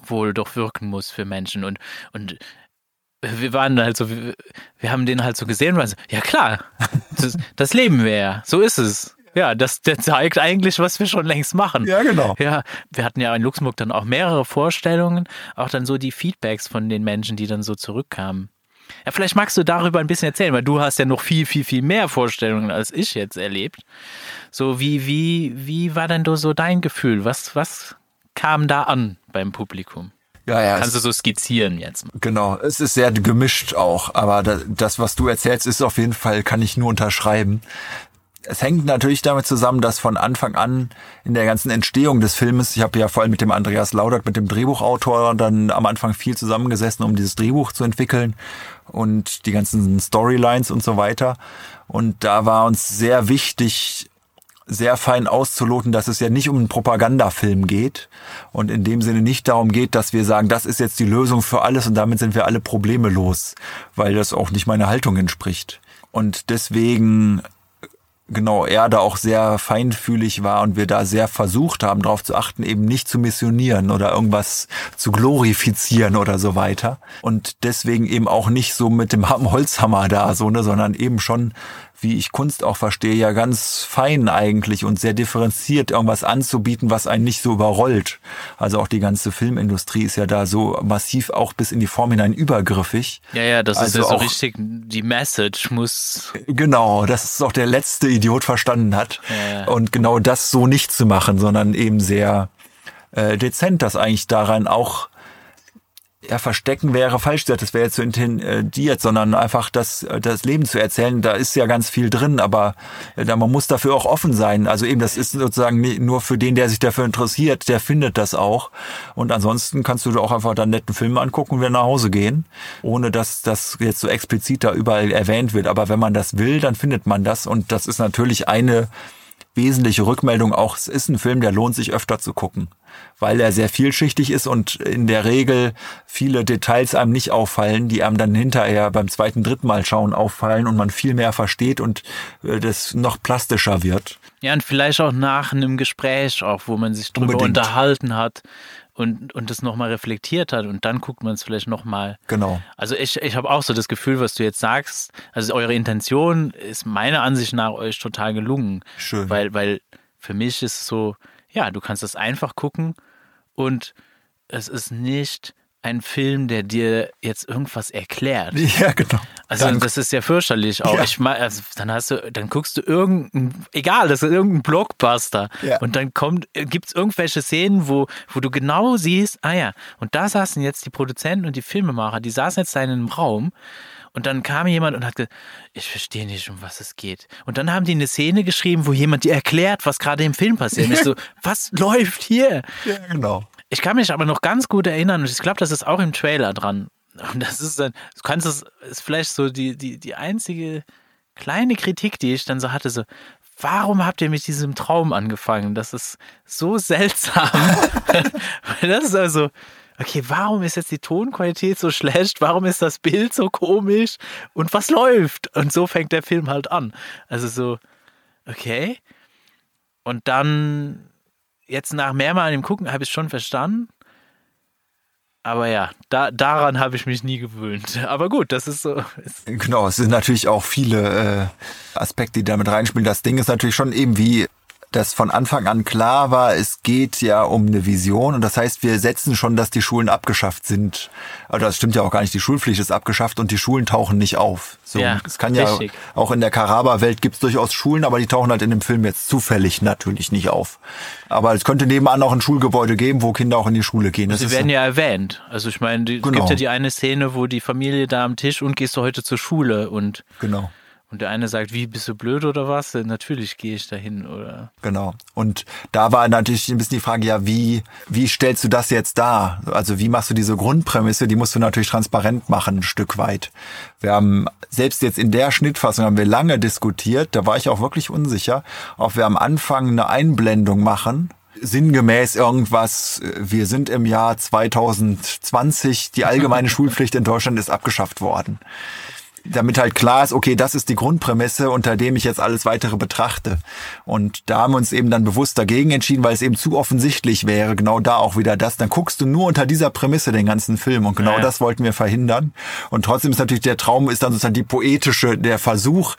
wohl doch wirken muss für Menschen und, und wir waren halt so, wir, wir haben den halt so gesehen und waren so, ja klar, das, das leben wir ja, so ist es. Ja, das, das zeigt eigentlich, was wir schon längst machen. Ja, genau. Ja, wir hatten ja in Luxemburg dann auch mehrere Vorstellungen, auch dann so die Feedbacks von den Menschen, die dann so zurückkamen. Ja, vielleicht magst du darüber ein bisschen erzählen, weil du hast ja noch viel, viel, viel mehr Vorstellungen als ich jetzt erlebt. So, wie, wie, wie war denn so dein Gefühl? Was, was kam da an beim Publikum? Ja, ja. Kannst du so skizzieren jetzt? Genau, es ist sehr gemischt auch, aber das, was du erzählst, ist auf jeden Fall, kann ich nur unterschreiben es hängt natürlich damit zusammen, dass von Anfang an in der ganzen Entstehung des Filmes, ich habe ja vor allem mit dem Andreas Laudert, mit dem Drehbuchautor, dann am Anfang viel zusammengesessen, um dieses Drehbuch zu entwickeln und die ganzen Storylines und so weiter. Und da war uns sehr wichtig, sehr fein auszuloten, dass es ja nicht um einen Propagandafilm geht und in dem Sinne nicht darum geht, dass wir sagen, das ist jetzt die Lösung für alles und damit sind wir alle Probleme los, weil das auch nicht meiner Haltung entspricht. Und deswegen genau er da auch sehr feinfühlig war und wir da sehr versucht haben, darauf zu achten, eben nicht zu missionieren oder irgendwas zu glorifizieren oder so weiter. Und deswegen eben auch nicht so mit dem Holzhammer da, so, ne, sondern eben schon wie ich Kunst auch verstehe, ja ganz fein eigentlich und sehr differenziert irgendwas anzubieten, was einen nicht so überrollt. Also auch die ganze Filmindustrie ist ja da so massiv auch bis in die Form hinein übergriffig. Ja, ja, das also ist ja so richtig, die Message muss. Genau, das ist auch der letzte Idiot verstanden hat. Ja. Und genau das so nicht zu machen, sondern eben sehr äh, dezent, das eigentlich daran auch ja, verstecken wäre falsch gesagt, das wäre jetzt so intendiert, sondern einfach das, das Leben zu erzählen, da ist ja ganz viel drin, aber äh, da, man muss dafür auch offen sein. Also eben, das ist sozusagen nur für den, der sich dafür interessiert, der findet das auch. Und ansonsten kannst du auch einfach dann netten Film angucken und wieder nach Hause gehen, ohne dass das jetzt so explizit da überall erwähnt wird. Aber wenn man das will, dann findet man das. Und das ist natürlich eine wesentliche Rückmeldung auch, es ist ein Film, der lohnt sich öfter zu gucken, weil er sehr vielschichtig ist und in der Regel viele Details einem nicht auffallen, die einem dann hinterher beim zweiten, dritten Mal schauen auffallen und man viel mehr versteht und äh, das noch plastischer wird. Ja, und vielleicht auch nach einem Gespräch auch, wo man sich drüber Unbedingt. unterhalten hat und, und das nochmal reflektiert hat und dann guckt man es vielleicht nochmal. Genau. Also ich, ich habe auch so das Gefühl, was du jetzt sagst, also eure Intention ist meiner Ansicht nach euch total gelungen. Schön. Weil, weil für mich ist es so, ja, du kannst das einfach gucken und es ist nicht ein Film, der dir jetzt irgendwas erklärt. Ja, genau. Also Dann- das ist ja fürchterlich auch. Ja. Ich mein, also dann hast du, dann guckst du irgendein, egal, das ist irgendein Blockbuster. Ja. Und dann kommt, gibt es irgendwelche Szenen, wo, wo du genau siehst, ah ja, und da saßen jetzt die Produzenten und die Filmemacher, die saßen jetzt da in einem Raum. Und dann kam jemand und hat gesagt, ich verstehe nicht, um was es geht. Und dann haben die eine Szene geschrieben, wo jemand dir erklärt, was gerade im Film passiert. Und ich so, was läuft hier? ja, genau. Ich kann mich aber noch ganz gut erinnern und ich glaube, das ist auch im Trailer dran. Und das ist dann, du kannst es, ist vielleicht so die, die, die einzige kleine Kritik, die ich dann so hatte, so, warum habt ihr mit diesem Traum angefangen? Das ist so seltsam. Das ist also, okay, warum ist jetzt die Tonqualität so schlecht? Warum ist das Bild so komisch? Und was läuft? Und so fängt der Film halt an. Also so, okay. Und dann jetzt nach mehrmaligem Gucken habe ich es schon verstanden. Aber ja, da, daran habe ich mich nie gewöhnt. Aber gut, das ist so. Genau, es sind natürlich auch viele äh, Aspekte, die damit reinspielen. Das Ding ist natürlich schon eben wie das von Anfang an klar war, es geht ja um eine Vision und das heißt, wir setzen schon, dass die Schulen abgeschafft sind. Aber das stimmt ja auch gar nicht, die Schulpflicht ist abgeschafft und die Schulen tauchen nicht auf. So, Ja, es kann ja richtig. auch in der Karaba-Welt gibt's durchaus Schulen, aber die tauchen halt in dem Film jetzt zufällig natürlich nicht auf. Aber es könnte nebenan auch ein Schulgebäude geben, wo Kinder auch in die Schule gehen. Das sie werden ja erwähnt. Also ich meine, es Genau. gibt ja die eine Szene, wo die Familie da am Tisch und gehst du heute zur Schule und, genau. Und der eine sagt, wie bist du blöd oder was? Natürlich gehe ich dahin oder. Genau. Und da war natürlich ein bisschen die Frage, ja, wie, wie stellst du das jetzt dar? Also wie machst du diese Grundprämisse? Die musst du natürlich transparent machen, ein Stück weit. Wir haben, selbst jetzt in der Schnittfassung haben wir lange diskutiert, da war ich auch wirklich unsicher, ob wir am Anfang eine Einblendung machen, sinngemäß irgendwas, äh, wir sind im Jahr 2020, die allgemeine Schulpflicht in Deutschland ist abgeschafft worden damit halt klar ist, okay, das ist die Grundprämisse, unter dem ich jetzt alles weitere betrachte. Und da haben wir uns eben dann bewusst dagegen entschieden, weil es eben zu offensichtlich wäre, genau da auch wieder das. Dann guckst du nur unter dieser Prämisse den ganzen Film und genau Ja. das wollten wir verhindern. Und trotzdem ist natürlich der Traum, ist dann sozusagen die poetische, der Versuch,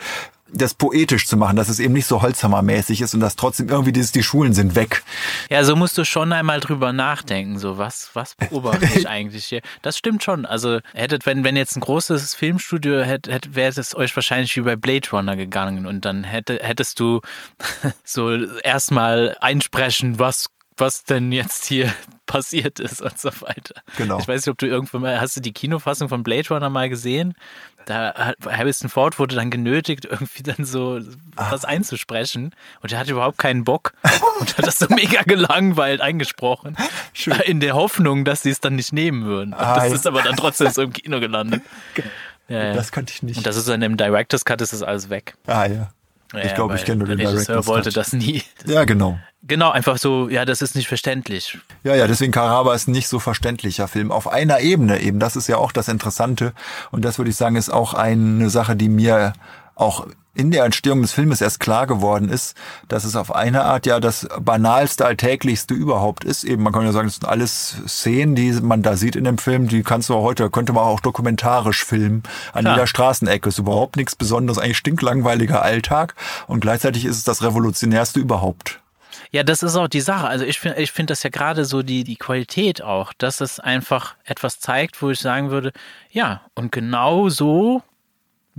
das poetisch zu machen, dass es eben nicht so Holzhammermäßig ist und dass trotzdem irgendwie dieses, die Schulen sind weg. Ja, so musst du schon einmal drüber nachdenken, so was, was beobachte ich eigentlich hier? Das stimmt schon. Also hättet, wenn, wenn jetzt ein großes Filmstudio hätte, hätte wäre es euch wahrscheinlich wie bei Blade Runner gegangen und dann hätte, hättest du so erstmal einsprechen, was, was denn jetzt hier passiert ist und so weiter. Genau. Ich weiß nicht, ob du irgendwann mal, hast du die Kinofassung von Blade Runner mal gesehen? Da Harrison Ford wurde dann genötigt, irgendwie dann so was einzusprechen. Und er hatte überhaupt keinen Bock und hat das so mega gelangweilt eingesprochen. In der Hoffnung, dass sie es dann nicht nehmen würden. Ah, das ja. ist aber dann trotzdem so im Kino gelandet. Ja, ja. Das kannte ich nicht. Und das ist dann im Director's Cut ist das alles weg. ah ja. Ja, Ich glaube, ich kenne nur den Regisseur Director's wollte Cut. das nie. Ja, genau. Genau, einfach so, ja, das ist nicht verständlich. Ja, ja, deswegen Karaba ist nicht so verständlicher Film. Auf einer Ebene eben, das ist ja auch das Interessante. Und das würde ich sagen, ist auch eine Sache, die mir auch in der Entstehung des Filmes erst klar geworden ist, dass es auf eine Art ja das banalste, alltäglichste überhaupt ist. Eben, man kann ja sagen, es sind alles Szenen, die man da sieht in dem Film, die kannst du auch heute, könnte man auch dokumentarisch filmen. An Klar. jeder Straßenecke ist überhaupt nichts Besonderes, eigentlich stinklangweiliger Alltag. Und gleichzeitig ist es das revolutionärste überhaupt. Ja, das ist auch die Sache. Also ich finde ich finde das ja gerade so die, die Qualität auch, dass es einfach etwas zeigt, wo ich sagen würde, ja, und genau so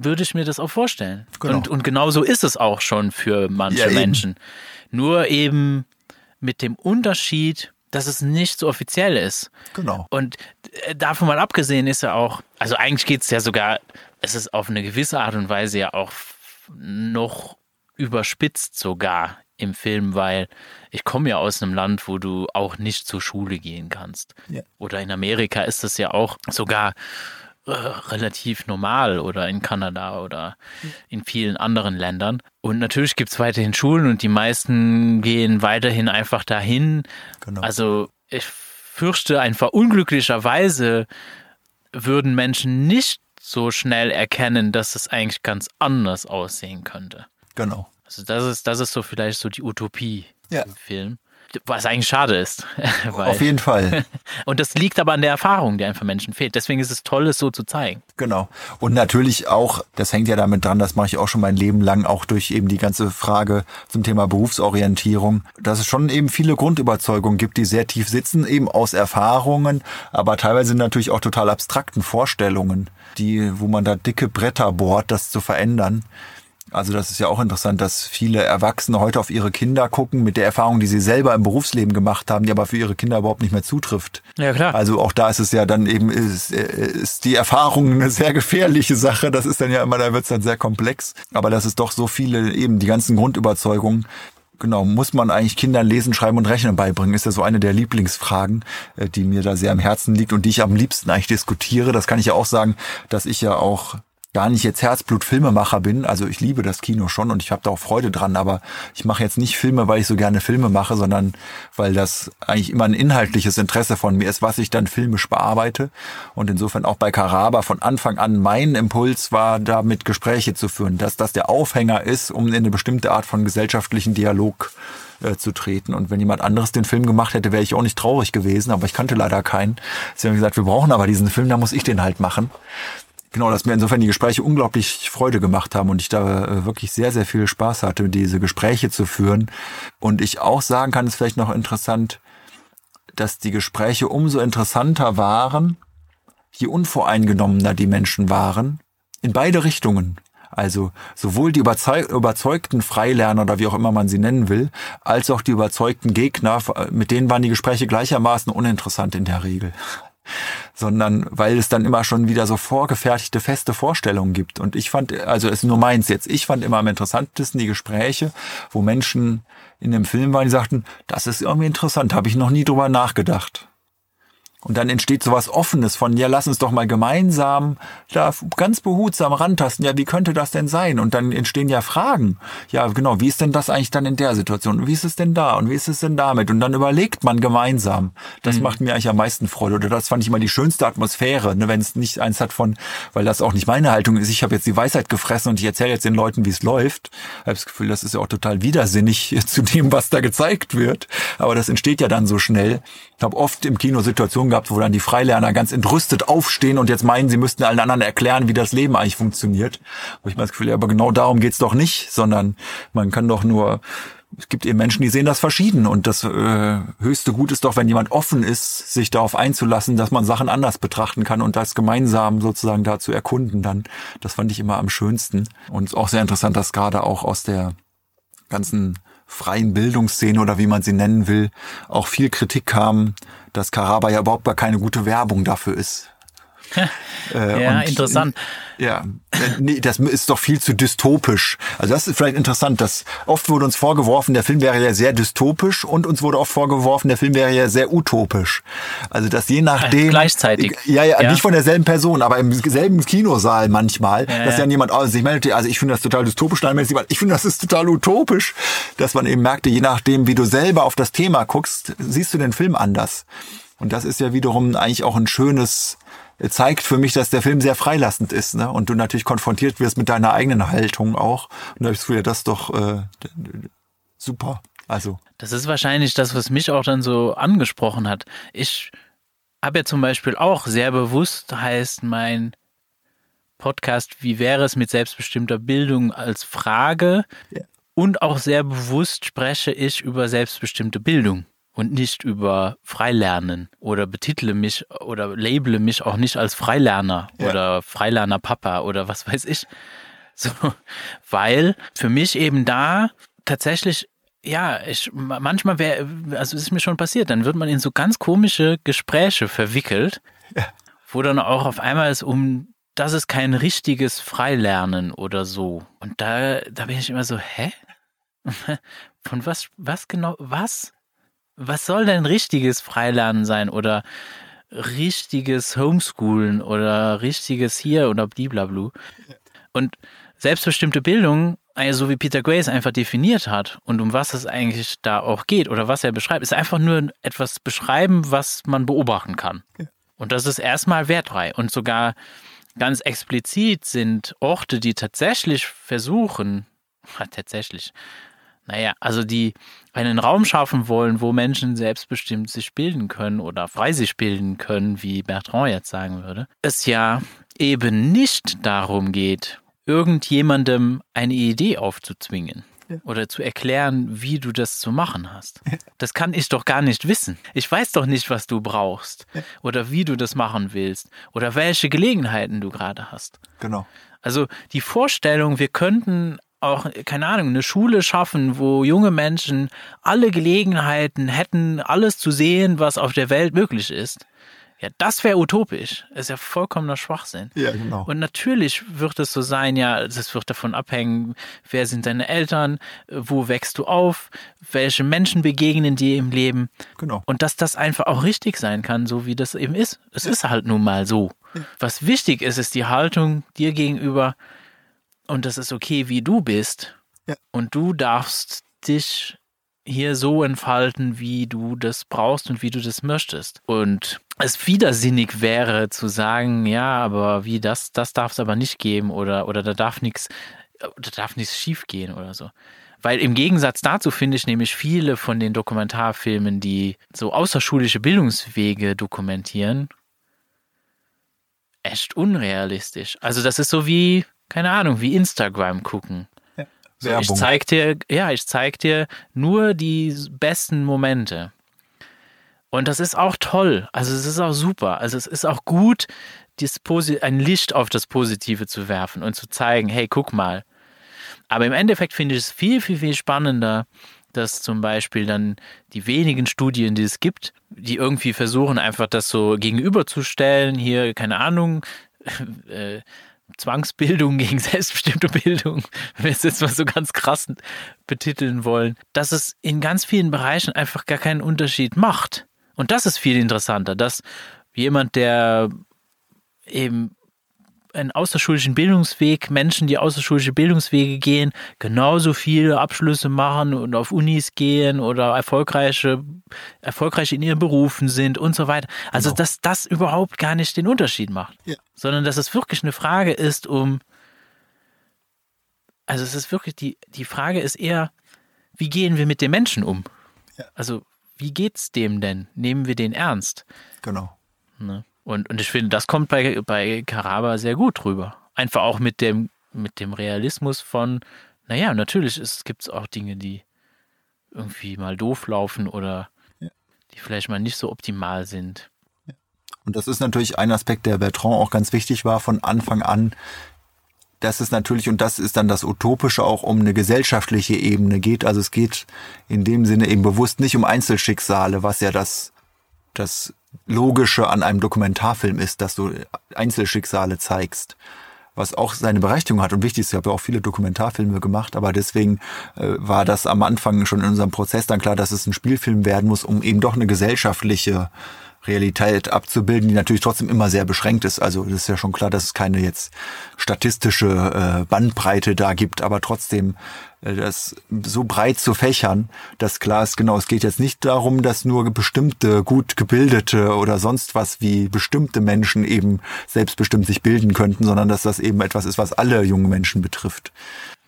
würde ich mir das auch vorstellen. Genau. Und, und genau so ist es auch schon für manche Ja. Menschen. Nur eben mit dem Unterschied, dass es nicht so offiziell ist. Genau. Und äh, davon mal abgesehen ist ja auch, also eigentlich geht es ja sogar, es ist auf eine gewisse Art und Weise ja auch noch überspitzt sogar im Film, weil ich komme ja aus einem Land, wo du auch nicht zur Schule gehen kannst. Ja. Oder in Amerika ist das ja auch sogar äh, relativ normal oder in Kanada oder in vielen anderen Ländern. Und natürlich gibt es weiterhin Schulen und die meisten gehen weiterhin einfach dahin. Genau. Also ich fürchte einfach unglücklicherweise würden Menschen nicht so schnell erkennen, dass es eigentlich ganz anders aussehen könnte. Genau. Also das ist, das ist so vielleicht so die Utopie ja. im Film. Was eigentlich schade ist. Auf jeden Fall. Und das liegt aber an der Erfahrung, die einfach Menschen fehlt. Deswegen ist es toll, es so zu zeigen. Genau. Und natürlich auch, das hängt ja damit dran, das mache ich auch schon mein Leben lang, auch durch eben die ganze Frage zum Thema Berufsorientierung, dass es schon eben viele Grundüberzeugungen gibt, die sehr tief sitzen, eben aus Erfahrungen, aber teilweise natürlich auch total abstrakten Vorstellungen, die, wo man da dicke Bretter bohrt, das zu verändern. Also das ist ja auch interessant, dass viele Erwachsene heute auf ihre Kinder gucken mit der Erfahrung, die sie selber im Berufsleben gemacht haben, die aber für ihre Kinder überhaupt nicht mehr zutrifft. Ja, klar. Also auch da ist es ja dann eben, ist, ist die Erfahrung eine sehr gefährliche Sache. Das ist dann ja immer, da wird es dann sehr komplex. Aber das ist doch so viele, eben die ganzen Grundüberzeugungen, Genau, muss man eigentlich Kindern lesen, schreiben und rechnen beibringen? Ist ja so eine der Lieblingsfragen, äh, die mir da sehr am Herzen liegt und die ich am liebsten eigentlich diskutiere. Das kann ich ja auch sagen, dass ich ja auch gar nicht jetzt Herzblut-Filmemacher bin. Also ich liebe das Kino schon und ich habe da auch Freude dran, aber ich mache jetzt nicht Filme, weil ich so gerne Filme mache, sondern weil das eigentlich immer ein inhaltliches Interesse von mir ist, was ich dann filmisch bearbeite. Und insofern auch bei Karaba von Anfang an mein Impuls war, damit Gespräche zu führen, dass das der Aufhänger ist, um in eine bestimmte Art von gesellschaftlichen Dialog äh, zu treten. Und wenn jemand anderes den Film gemacht hätte, wäre ich auch nicht traurig gewesen, aber ich kannte leider keinen. Sie haben gesagt, wir brauchen aber diesen Film, da muss ich den halt machen genau, dass mir insofern die Gespräche unglaublich Freude gemacht haben und ich da äh, wirklich sehr, sehr viel Spaß hatte, diese Gespräche zu führen. Und ich auch sagen kann, ist vielleicht noch interessant, dass die Gespräche umso interessanter waren, je unvoreingenommener die Menschen waren, in beide Richtungen. Also sowohl die überzeugten Freilerner oder wie auch immer man sie nennen will, als auch die überzeugten Gegner, mit denen waren die Gespräche gleichermaßen uninteressant in der Regel sondern weil es dann immer schon wieder so vorgefertigte feste Vorstellungen gibt. Und ich fand, also es ist nur meins jetzt, ich fand immer am interessantesten die Gespräche, wo Menschen in dem Film waren, die sagten, das ist irgendwie interessant, habe ich noch nie drüber nachgedacht. Und dann entsteht sowas Offenes von, ja, lass uns doch mal gemeinsam da ganz behutsam rantasten. Ja, wie könnte das denn sein? Und dann entstehen ja Fragen. Ja, genau, wie ist denn das eigentlich dann in der Situation? Und wie ist es denn da? Und wie ist es denn damit? Und dann überlegt man gemeinsam. Das mhm. macht mir eigentlich am meisten Freude. Oder das fand ich immer die schönste Atmosphäre, ne, wenn es nicht eins hat von, weil das auch nicht meine Haltung ist, ich habe jetzt die Weisheit gefressen und ich erzähle jetzt den Leuten, wie es läuft. Ich habe das Gefühl, das ist ja auch total widersinnig zu dem, was da gezeigt wird. Aber das entsteht ja dann so schnell. Ich habe oft im Kino Situationen gehabt, wo dann die Freilerner ganz entrüstet aufstehen und jetzt meinen, sie müssten allen anderen erklären, wie das Leben eigentlich funktioniert. Wo ich mir das Gefühl, aber genau darum geht's doch nicht, sondern man kann doch nur es gibt eben Menschen, die sehen das verschieden und das äh, höchste Gut ist doch, wenn jemand offen ist, sich darauf einzulassen, dass man Sachen anders betrachten kann und das gemeinsam sozusagen da zu erkunden dann. Das fand ich immer am schönsten und auch sehr interessant, dass gerade auch aus der ganzen freien Bildungsszene oder wie man sie nennen will, auch viel Kritik kam, dass Karaba ja überhaupt gar keine gute Werbung dafür ist. Äh, ja, interessant. Ja, äh, nee, das ist doch viel zu dystopisch. Also das ist vielleicht interessant, dass oft wurde uns vorgeworfen, der Film wäre ja sehr dystopisch und uns wurde oft vorgeworfen, der Film wäre ja sehr utopisch. Also dass je nachdem... Gleichzeitig. Ja, ja, ja. nicht von derselben Person, aber im selben Kinosaal manchmal, ja, dass ja. dann jemand also sich meldete, also ich finde das total dystopisch, dann meldet jemand, ich finde das ist total utopisch. Dass man eben merkte, je nachdem, wie du selber auf das Thema guckst, siehst du den Film anders. Und das ist ja wiederum eigentlich auch ein schönes zeigt für mich, dass der Film sehr freilassend ist, ne? Und du natürlich konfrontiert wirst mit deiner eigenen Haltung auch. Und da habe ich das ist doch äh, super. Also. Das ist wahrscheinlich das, was mich auch dann so angesprochen hat. Ich habe ja zum Beispiel auch sehr bewusst heißt mein Podcast, wie wäre es mit selbstbestimmter Bildung als Frage? Ja. Und auch sehr bewusst spreche ich über selbstbestimmte Bildung und nicht über Freilernen oder betitle mich oder labele mich auch nicht als Freilerner ja. oder Freilerner Papa oder was weiß ich. So, weil für mich eben da tatsächlich ja, ich manchmal wäre, also es ist mir schon passiert, dann wird man in so ganz komische Gespräche verwickelt, ja. wo dann auch auf einmal es um das ist kein richtiges Freilernen oder so. Und da, da bin ich immer so, hä? Von was, was genau, was? Was soll denn richtiges Freilernen sein? Oder richtiges Homeschoolen oder richtiges hier oder bliblablu. Und selbstbestimmte Bildung, also so wie Peter Grace einfach definiert hat und um was es eigentlich da auch geht oder was er beschreibt, ist einfach nur etwas beschreiben, was man beobachten kann. Und das ist erstmal wertfrei. Und sogar ganz explizit sind Orte, die tatsächlich versuchen, tatsächlich, naja, also die einen Raum schaffen wollen, wo Menschen selbstbestimmt sich bilden können oder frei sich bilden können, wie Bertrand jetzt sagen würde, es ja eben nicht darum geht, irgendjemandem eine Idee aufzuzwingen oder zu erklären, wie du das zu machen hast. Das kann ich doch gar nicht wissen. Ich weiß doch nicht, was du brauchst oder wie du das machen willst oder welche Gelegenheiten du gerade hast. Genau. Also die Vorstellung, wir könnten auch, keine Ahnung, eine Schule schaffen, wo junge Menschen alle Gelegenheiten hätten, alles zu sehen, was auf der Welt möglich ist. Ja, das wäre utopisch. Das ist ja vollkommener Schwachsinn. Ja, genau. Und natürlich wird es so sein, ja, das wird davon abhängen, wer sind deine Eltern, wo wächst du auf, welche Menschen begegnen dir im Leben. Genau. Und dass das einfach auch richtig sein kann, so wie das eben ist. Es ist halt nun mal so. Was wichtig ist, ist die Haltung dir gegenüber und das ist okay, wie du bist. Ja. Und du darfst dich hier so entfalten, wie du das brauchst und wie du das möchtest. Und es widersinnig wäre zu sagen, ja, aber wie das, das darf es aber nicht geben oder, oder da darf nichts, da darf nichts schief gehen oder so. Weil im Gegensatz dazu finde ich nämlich viele von den Dokumentarfilmen, die so außerschulische Bildungswege dokumentieren, echt unrealistisch. Also das ist so wie, keine Ahnung, wie Instagram gucken. Ich Werbung. zeig dir, ja, ich zeig dir nur die besten Momente. Und das ist auch toll. Also es ist auch super. Also es ist auch gut, ein Licht auf das Positive zu werfen und zu zeigen, hey, guck mal. Aber im Endeffekt finde ich es viel, viel, viel spannender, dass zum Beispiel dann die wenigen Studien, die es gibt, die irgendwie versuchen, einfach das so gegenüberzustellen, hier, keine Ahnung, äh, Zwangsbildung gegen selbstbestimmte Bildung, wenn wir es jetzt mal so ganz krass betiteln wollen, dass es in ganz vielen Bereichen einfach gar keinen Unterschied macht. Und das ist viel interessanter, dass jemand, der eben einen außerschulischen Bildungsweg, Menschen, die außerschulische Bildungswege gehen, genauso viele Abschlüsse machen und auf Unis gehen oder erfolgreiche, erfolgreich in ihren Berufen sind und so weiter. Also, Genau. dass das überhaupt gar nicht den Unterschied macht, Ja. sondern dass es wirklich eine Frage ist, um, also es ist wirklich, die, die Frage ist eher, wie gehen wir mit dem Menschen um? Ja. Also, wie geht's dem denn? Nehmen wir den ernst? Genau. Ne? Und, und ich finde, das kommt bei, bei Karaba sehr gut drüber. Einfach auch mit dem, mit dem Realismus von, naja, natürlich gibt es auch Dinge, die irgendwie mal doof laufen oder Ja. die vielleicht mal nicht so optimal sind. Und das ist natürlich ein Aspekt, der Bertrand auch ganz wichtig war von Anfang an, dass es natürlich, und das ist dann das Utopische, auch um eine gesellschaftliche Ebene geht. Also es geht in dem Sinne eben bewusst nicht um Einzelschicksale, was ja das, das Logische an einem Dokumentarfilm ist, dass du Einzelschicksale zeigst. Was auch seine Berechtigung hat und wichtig ist. Ich habe ja auch viele Dokumentarfilme gemacht, aber deswegen äh, war das am Anfang schon in unserem Prozess dann klar, dass es ein Spielfilm werden muss, um eben doch eine gesellschaftliche Realität abzubilden, die natürlich trotzdem immer sehr beschränkt ist. Also das ist ja schon klar, dass es keine jetzt statistische äh, Bandbreite da gibt, aber trotzdem äh, das so breit zu fächern, dass klar ist, genau, es geht jetzt nicht darum, dass nur bestimmte, gut gebildete oder sonst was wie bestimmte Menschen eben selbstbestimmt sich bilden könnten, sondern dass das eben etwas ist, was alle jungen Menschen betrifft.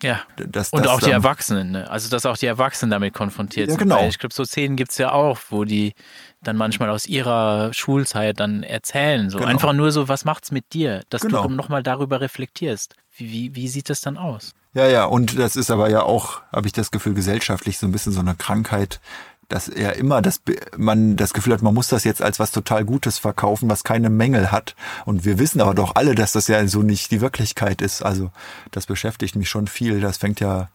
Ja. Dass Und auch die dann- Erwachsenen, ne? Also dass auch die Erwachsenen damit konfrontiert Ja, sind. genau. Weil ich glaube, so Szenen gibt's ja auch, wo die dann manchmal aus ihrer Schulzeit dann erzählen. So Genau. einfach nur so, was macht's mit dir? Dass Genau. du nochmal darüber reflektierst. Wie, wie, wie sieht das dann aus? Ja, ja, und das ist aber ja auch, habe ich das Gefühl, gesellschaftlich so ein bisschen so eine Krankheit, dass ja immer das, man das Gefühl hat, man muss das jetzt als was total Gutes verkaufen, was keine Mängel hat. Und wir wissen aber doch alle, dass das ja so nicht die Wirklichkeit ist. Also das beschäftigt mich schon viel. Das fängt ja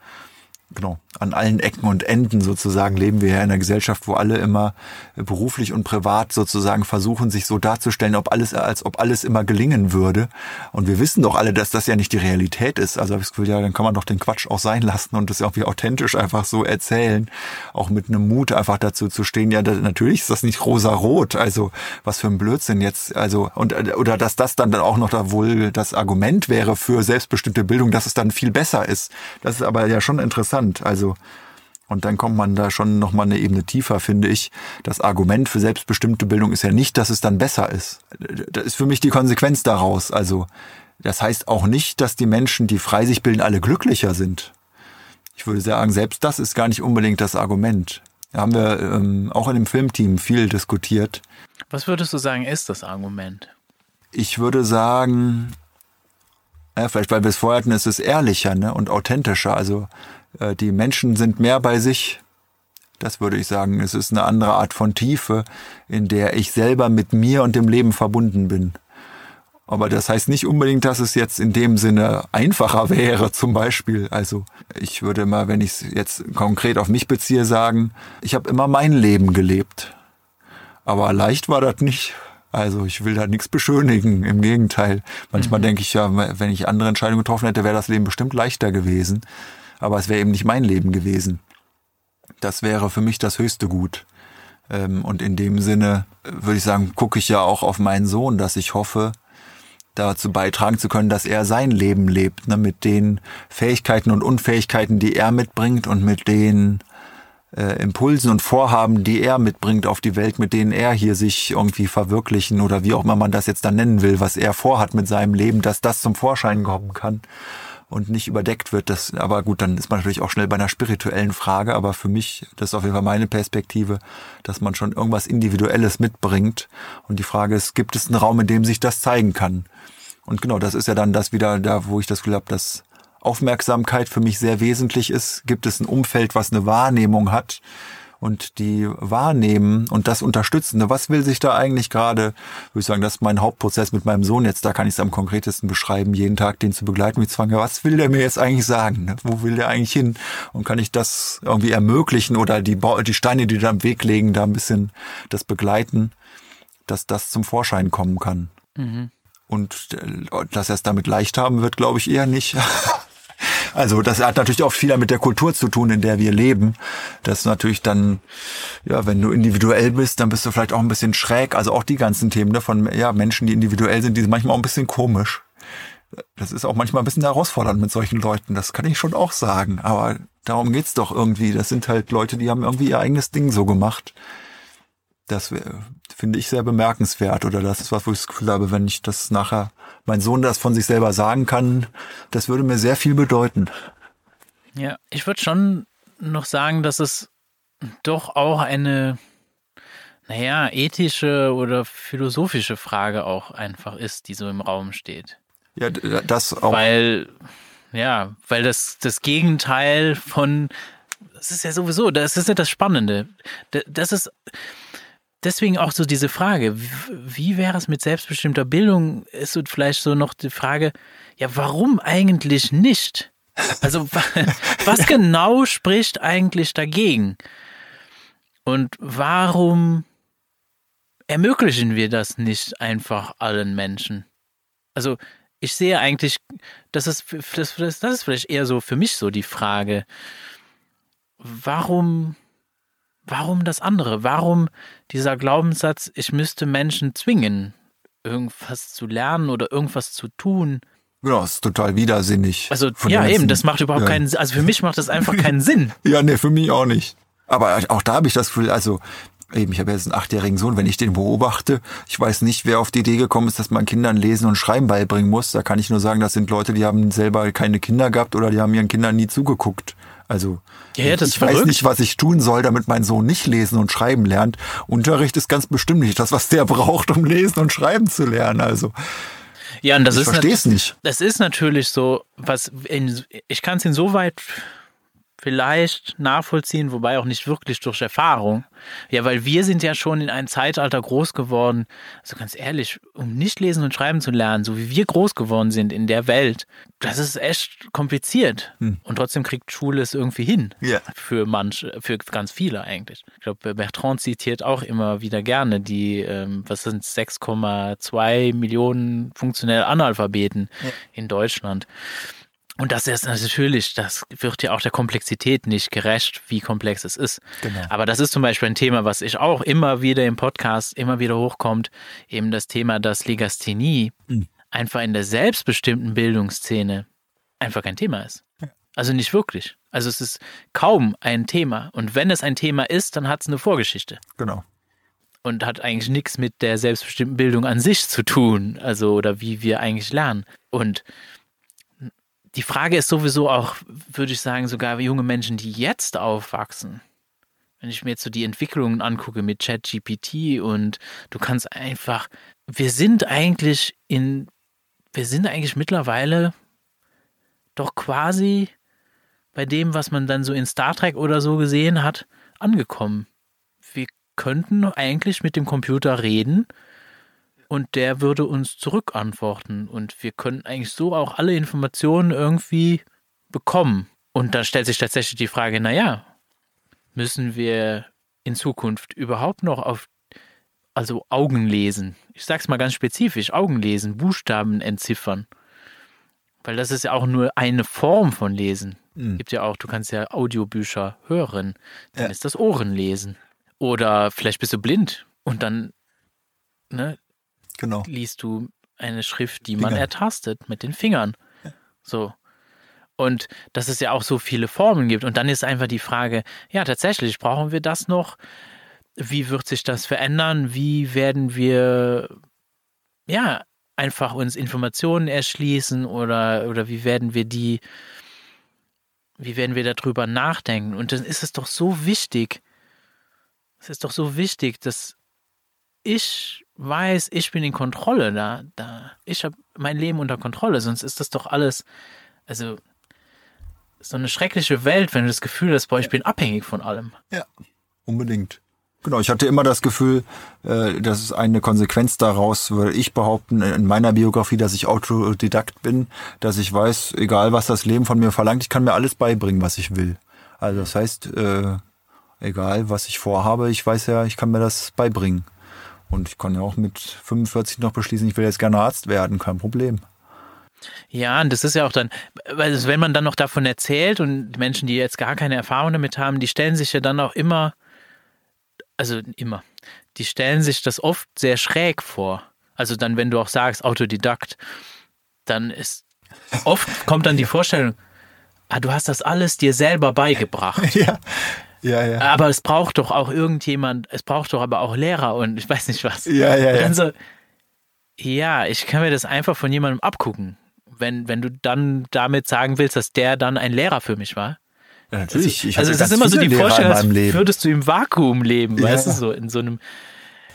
genau, an allen Ecken und Enden sozusagen leben wir ja in einer Gesellschaft, wo alle immer beruflich und privat sozusagen versuchen, sich so darzustellen, ob alles, als ob alles immer gelingen würde. Und wir wissen doch alle, dass das ja nicht die Realität ist. Also habe ich das Gefühl, ja, dann kann man doch den Quatsch auch sein lassen und das irgendwie authentisch einfach so erzählen. Auch mit einem Mut einfach dazu zu stehen, ja, das, natürlich ist das nicht rosa-rot. Also was für ein Blödsinn jetzt. Also, und, oder dass das dann auch noch da wohl das Argument wäre für selbstbestimmte Bildung, dass es dann viel besser ist. Das ist aber ja schon interessant interessant. Also, und dann kommt man da schon nochmal eine Ebene tiefer, finde ich. Das Argument für selbstbestimmte Bildung ist ja nicht, dass es dann besser ist. Das ist für mich die Konsequenz daraus. Also, das heißt auch nicht, dass die Menschen, die frei sich bilden, alle glücklicher sind. Ich würde sagen, selbst das ist gar nicht unbedingt das Argument. Da haben wir ähm, auch in dem Filmteam viel diskutiert. Was würdest du sagen, ist das Argument? Ich würde sagen, ja, vielleicht weil wir es vorher hatten, ist es ehrlicher ne, und authentischer. Also die Menschen sind mehr bei sich. Das würde ich sagen. Es ist eine andere Art von Tiefe, in der ich selber mit mir und dem Leben verbunden bin. Aber das heißt nicht unbedingt, dass es jetzt in dem Sinne einfacher wäre, zum Beispiel. Also ich würde mal, wenn ich es jetzt konkret auf mich beziehe, sagen, ich habe immer mein Leben gelebt. Aber leicht war das nicht. Also ich will da nichts beschönigen. Im Gegenteil. Manchmal mhm. denke ich ja, wenn ich andere Entscheidungen getroffen hätte, wäre das Leben bestimmt leichter gewesen aber es wäre eben nicht mein Leben gewesen. Das wäre für mich das höchste Gut. Ähm, und in dem Sinne äh, würde ich sagen, gucke ich ja auch auf meinen Sohn, dass ich hoffe, dazu beitragen zu können, dass er sein Leben lebt, ne, mit den Fähigkeiten und Unfähigkeiten, die er mitbringt und mit den äh, Impulsen und Vorhaben, die er mitbringt auf die Welt, mit denen er hier sich irgendwie verwirklichen oder wie auch immer man das jetzt dann nennen will, was er vorhat mit seinem Leben, dass das zum Vorschein kommen kann und nicht überdeckt wird. Das, aber gut, dann ist man natürlich auch schnell bei einer spirituellen Frage. Aber für mich, das ist auf jeden Fall meine Perspektive, dass man schon irgendwas Individuelles mitbringt. Und die Frage ist, gibt es einen Raum, in dem sich das zeigen kann? Und genau, das ist ja dann das wieder da, wo ich das habe, dass Aufmerksamkeit für mich sehr wesentlich ist. Gibt es ein Umfeld, was eine Wahrnehmung hat? Und die wahrnehmen und das unterstützen. Was will sich da eigentlich gerade, würde ich sagen, das ist mein Hauptprozess mit meinem Sohn jetzt, da kann ich es am konkretesten beschreiben, jeden Tag den zu begleiten, mit Zwang, was will der mir jetzt eigentlich sagen? Ne? Wo will der eigentlich hin? Und kann ich das irgendwie ermöglichen oder die, die Steine, die da am Weg legen, da ein bisschen das begleiten, dass das zum Vorschein kommen kann. Mhm. Und äh, dass er es damit leicht haben wird, glaube ich eher nicht. Also das hat natürlich auch viel mit der Kultur zu tun, in der wir leben. Das natürlich dann, ja, wenn du individuell bist, dann bist du vielleicht auch ein bisschen schräg. Also auch die ganzen Themen ne, von ja, Menschen, die individuell sind, die sind manchmal auch ein bisschen komisch. Das ist auch manchmal ein bisschen herausfordernd mit solchen Leuten. Das kann ich schon auch sagen. Aber darum geht's doch irgendwie. Das sind halt Leute, die haben irgendwie ihr eigenes Ding so gemacht. Das finde ich sehr bemerkenswert. Oder das ist was, wo ich das Gefühl habe, wenn ich das nachher mein Sohn das von sich selber sagen kann, das würde mir sehr viel bedeuten. Ja, ich würde schon noch sagen, dass es doch auch eine, naja, ethische oder philosophische Frage auch einfach ist, die so im Raum steht. Ja, das auch. Weil, ja, weil das, das Gegenteil von, das ist ja sowieso, das ist ja das Spannende. Das ist, deswegen auch so diese Frage, wie, wäre es mit selbstbestimmter Bildung? Ist vielleicht so noch die Frage, ja, warum eigentlich nicht? Also was genau spricht eigentlich dagegen? Und warum ermöglichen wir das nicht einfach allen Menschen? Also ich sehe eigentlich, das ist, das, das ist vielleicht eher so für mich so die Frage, warum warum das andere? Warum dieser Glaubenssatz, ich müsste Menschen zwingen, irgendwas zu lernen oder irgendwas zu tun? Ja, ist total widersinnig. Also ja, eben, das macht überhaupt ja. keinen Sinn. Also für mich macht das einfach keinen Sinn. ja, nee, für mich auch nicht. Aber auch da habe ich das Gefühl, also eben, ich habe jetzt einen achtjährigen Sohn, wenn ich den beobachte, ich weiß nicht, wer auf die Idee gekommen ist, dass man Kindern Lesen und Schreiben beibringen muss. Da kann ich nur sagen, das sind Leute, die haben selber keine Kinder gehabt oder die haben ihren Kindern nie zugeguckt. Also ja, ja, ich weiß nicht, was ich tun soll, damit mein Sohn nicht lesen und schreiben lernt. Unterricht ist ganz bestimmt nicht das, was der braucht, um lesen und schreiben zu lernen. Also ja, und das ich ist verstehe es nicht. Das ist natürlich so, was in, ich kann es insoweit vielleicht nachvollziehen, wobei auch nicht wirklich durch Erfahrung. Ja, weil wir sind ja schon in einem Zeitalter groß geworden, also ganz ehrlich, um nicht lesen und schreiben zu lernen, so wie wir groß geworden sind in der Welt, das ist echt kompliziert. Hm. Und trotzdem kriegt Schule es irgendwie hin. Ja. Für manche, für ganz viele eigentlich. Ich glaube, Bertrand zitiert auch immer wieder gerne die, ähm, was sind 6,2 Millionen funktionell Analphabeten ja. in Deutschland. Und das ist natürlich, das wird ja auch der Komplexität nicht gerecht, wie komplex es ist. Genau. Aber das ist zum Beispiel ein Thema, was ich auch immer wieder im Podcast immer wieder hochkommt, eben das Thema, dass Legasthenie mhm. einfach in der selbstbestimmten Bildungsszene einfach kein Thema ist. Also nicht wirklich. Also es ist kaum ein Thema. Und wenn es ein Thema ist, dann hat es eine Vorgeschichte. Genau. Und hat eigentlich nichts mit der selbstbestimmten Bildung an sich zu tun. Also, oder wie wir eigentlich lernen. Und die Frage ist sowieso auch, würde ich sagen, sogar junge Menschen, die jetzt aufwachsen. Wenn ich mir jetzt so die Entwicklungen angucke mit ChatGPT und du kannst einfach, wir sind eigentlich in, wir sind eigentlich mittlerweile doch quasi bei dem, was man dann so in Star Trek oder so gesehen hat, angekommen. Wir könnten eigentlich mit dem Computer reden und der würde uns zurückantworten und wir können eigentlich so auch alle Informationen irgendwie bekommen. Und dann stellt sich tatsächlich die Frage, naja, müssen wir in Zukunft überhaupt noch auf, also Augen lesen? Ich sag's mal ganz spezifisch, Augen lesen, Buchstaben entziffern. Weil das ist ja auch nur eine Form von Lesen. Mhm. Gibt ja auch, du kannst ja Audiobücher hören, dann ja. ist das Ohrenlesen. Oder vielleicht bist du blind und dann ne, genau. liest du eine Schrift, die man Finger. ertastet mit den Fingern. Ja. So. Und dass es ja auch so viele Formen gibt. Und dann ist einfach die Frage, ja, tatsächlich, brauchen wir das noch? Wie wird sich das verändern? Wie werden wir, ja, einfach uns Informationen erschließen oder, oder wie werden wir die, wie werden wir darüber nachdenken? Und dann ist es doch so wichtig, es ist doch so wichtig, dass ich weiß, ich bin in Kontrolle, da, da, ich habe mein Leben unter Kontrolle, sonst ist das doch alles, also so eine schreckliche Welt, wenn du das Gefühl hast, boah, ich bin abhängig von allem. Ja, unbedingt. Genau, ich hatte immer das Gefühl, äh, das ist eine Konsequenz daraus, würde ich behaupten, in meiner Biografie, dass ich Autodidakt bin, dass ich weiß, egal was das Leben von mir verlangt, ich kann mir alles beibringen, was ich will. Also das heißt, äh, egal was ich vorhabe, ich weiß ja, ich kann mir das beibringen. Und ich kann ja auch mit 45 noch beschließen, ich will jetzt gerne Arzt werden, kein Problem. Ja, und das ist ja auch dann, also wenn man dann noch davon erzählt und Menschen, die jetzt gar keine Erfahrung damit haben, die stellen sich ja dann auch immer, also immer, die stellen sich das oft sehr schräg vor. Also dann, wenn du auch sagst, Autodidakt, dann ist oft kommt dann die Vorstellung, ah, du hast das alles dir selber beigebracht. Ja, ja, ja. Aber es braucht doch auch irgendjemand, es braucht doch aber auch Lehrer und ich weiß nicht was. Ja, ja, ja. dann so, ja, ich kann mir das einfach von jemandem abgucken. Wenn, wenn du dann damit sagen willst, dass der dann ein Lehrer für mich war. Ja, natürlich. Ich also es ist immer so die Vorstellung, als würdest du im Vakuum leben, ja. weißt du, so in so einem.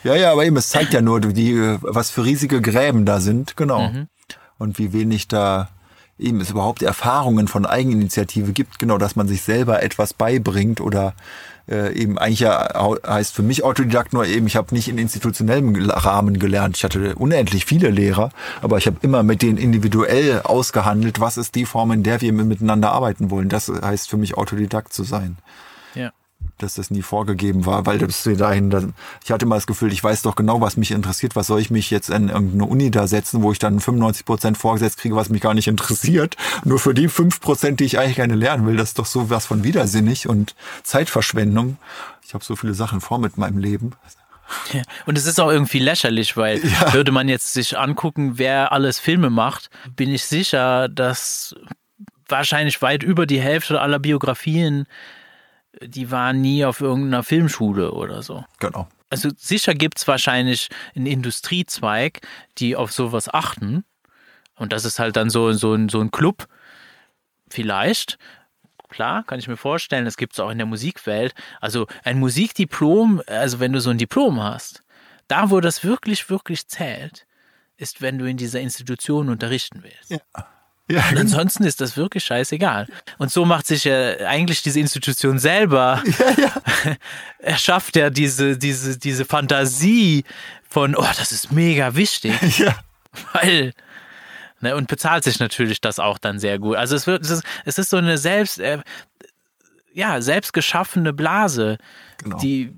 Ja, ja, aber eben, es zeigt ja nur, die, was für riesige Gräben da sind, genau. Mhm. Und wie wenig da eben es überhaupt Erfahrungen von Eigeninitiative gibt, genau, dass man sich selber etwas beibringt oder äh, eben eigentlich ja heißt für mich Autodidakt nur eben, ich habe nicht in institutionellem Rahmen gelernt. Ich hatte unendlich viele Lehrer, aber ich habe immer mit denen individuell ausgehandelt, was ist die Form, in der wir miteinander arbeiten wollen. Das heißt für mich Autodidakt zu sein dass das nie vorgegeben war, weil das dahin, ich hatte mal das Gefühl, ich weiß doch genau, was mich interessiert, was soll ich mich jetzt in irgendeine Uni da setzen, wo ich dann 95 Prozent vorgesetzt kriege, was mich gar nicht interessiert. Nur für die fünf Prozent, die ich eigentlich gerne lernen will, das ist doch so was von widersinnig und Zeitverschwendung. Ich habe so viele Sachen vor mit meinem Leben. Ja, und es ist auch irgendwie lächerlich, weil ja. würde man jetzt sich angucken, wer alles Filme macht, bin ich sicher, dass wahrscheinlich weit über die Hälfte aller Biografien die waren nie auf irgendeiner Filmschule oder so. Genau. Also sicher gibt es wahrscheinlich einen Industriezweig, die auf sowas achten. Und das ist halt dann so, so, ein, so ein Club. Vielleicht. Klar, kann ich mir vorstellen. Das gibt es auch in der Musikwelt. Also ein Musikdiplom, also wenn du so ein Diplom hast, da wo das wirklich, wirklich zählt, ist, wenn du in dieser Institution unterrichten willst. Ja. Ja. Und ansonsten ist das wirklich scheißegal. Und so macht sich ja eigentlich diese Institution selber, ja, ja. erschafft ja diese, diese, diese Fantasie von, oh, das ist mega wichtig. Ja. Weil, ne, und bezahlt sich natürlich das auch dann sehr gut. Also es wird, es ist, es ist so eine selbst, äh, ja, selbst geschaffene Blase, genau. die,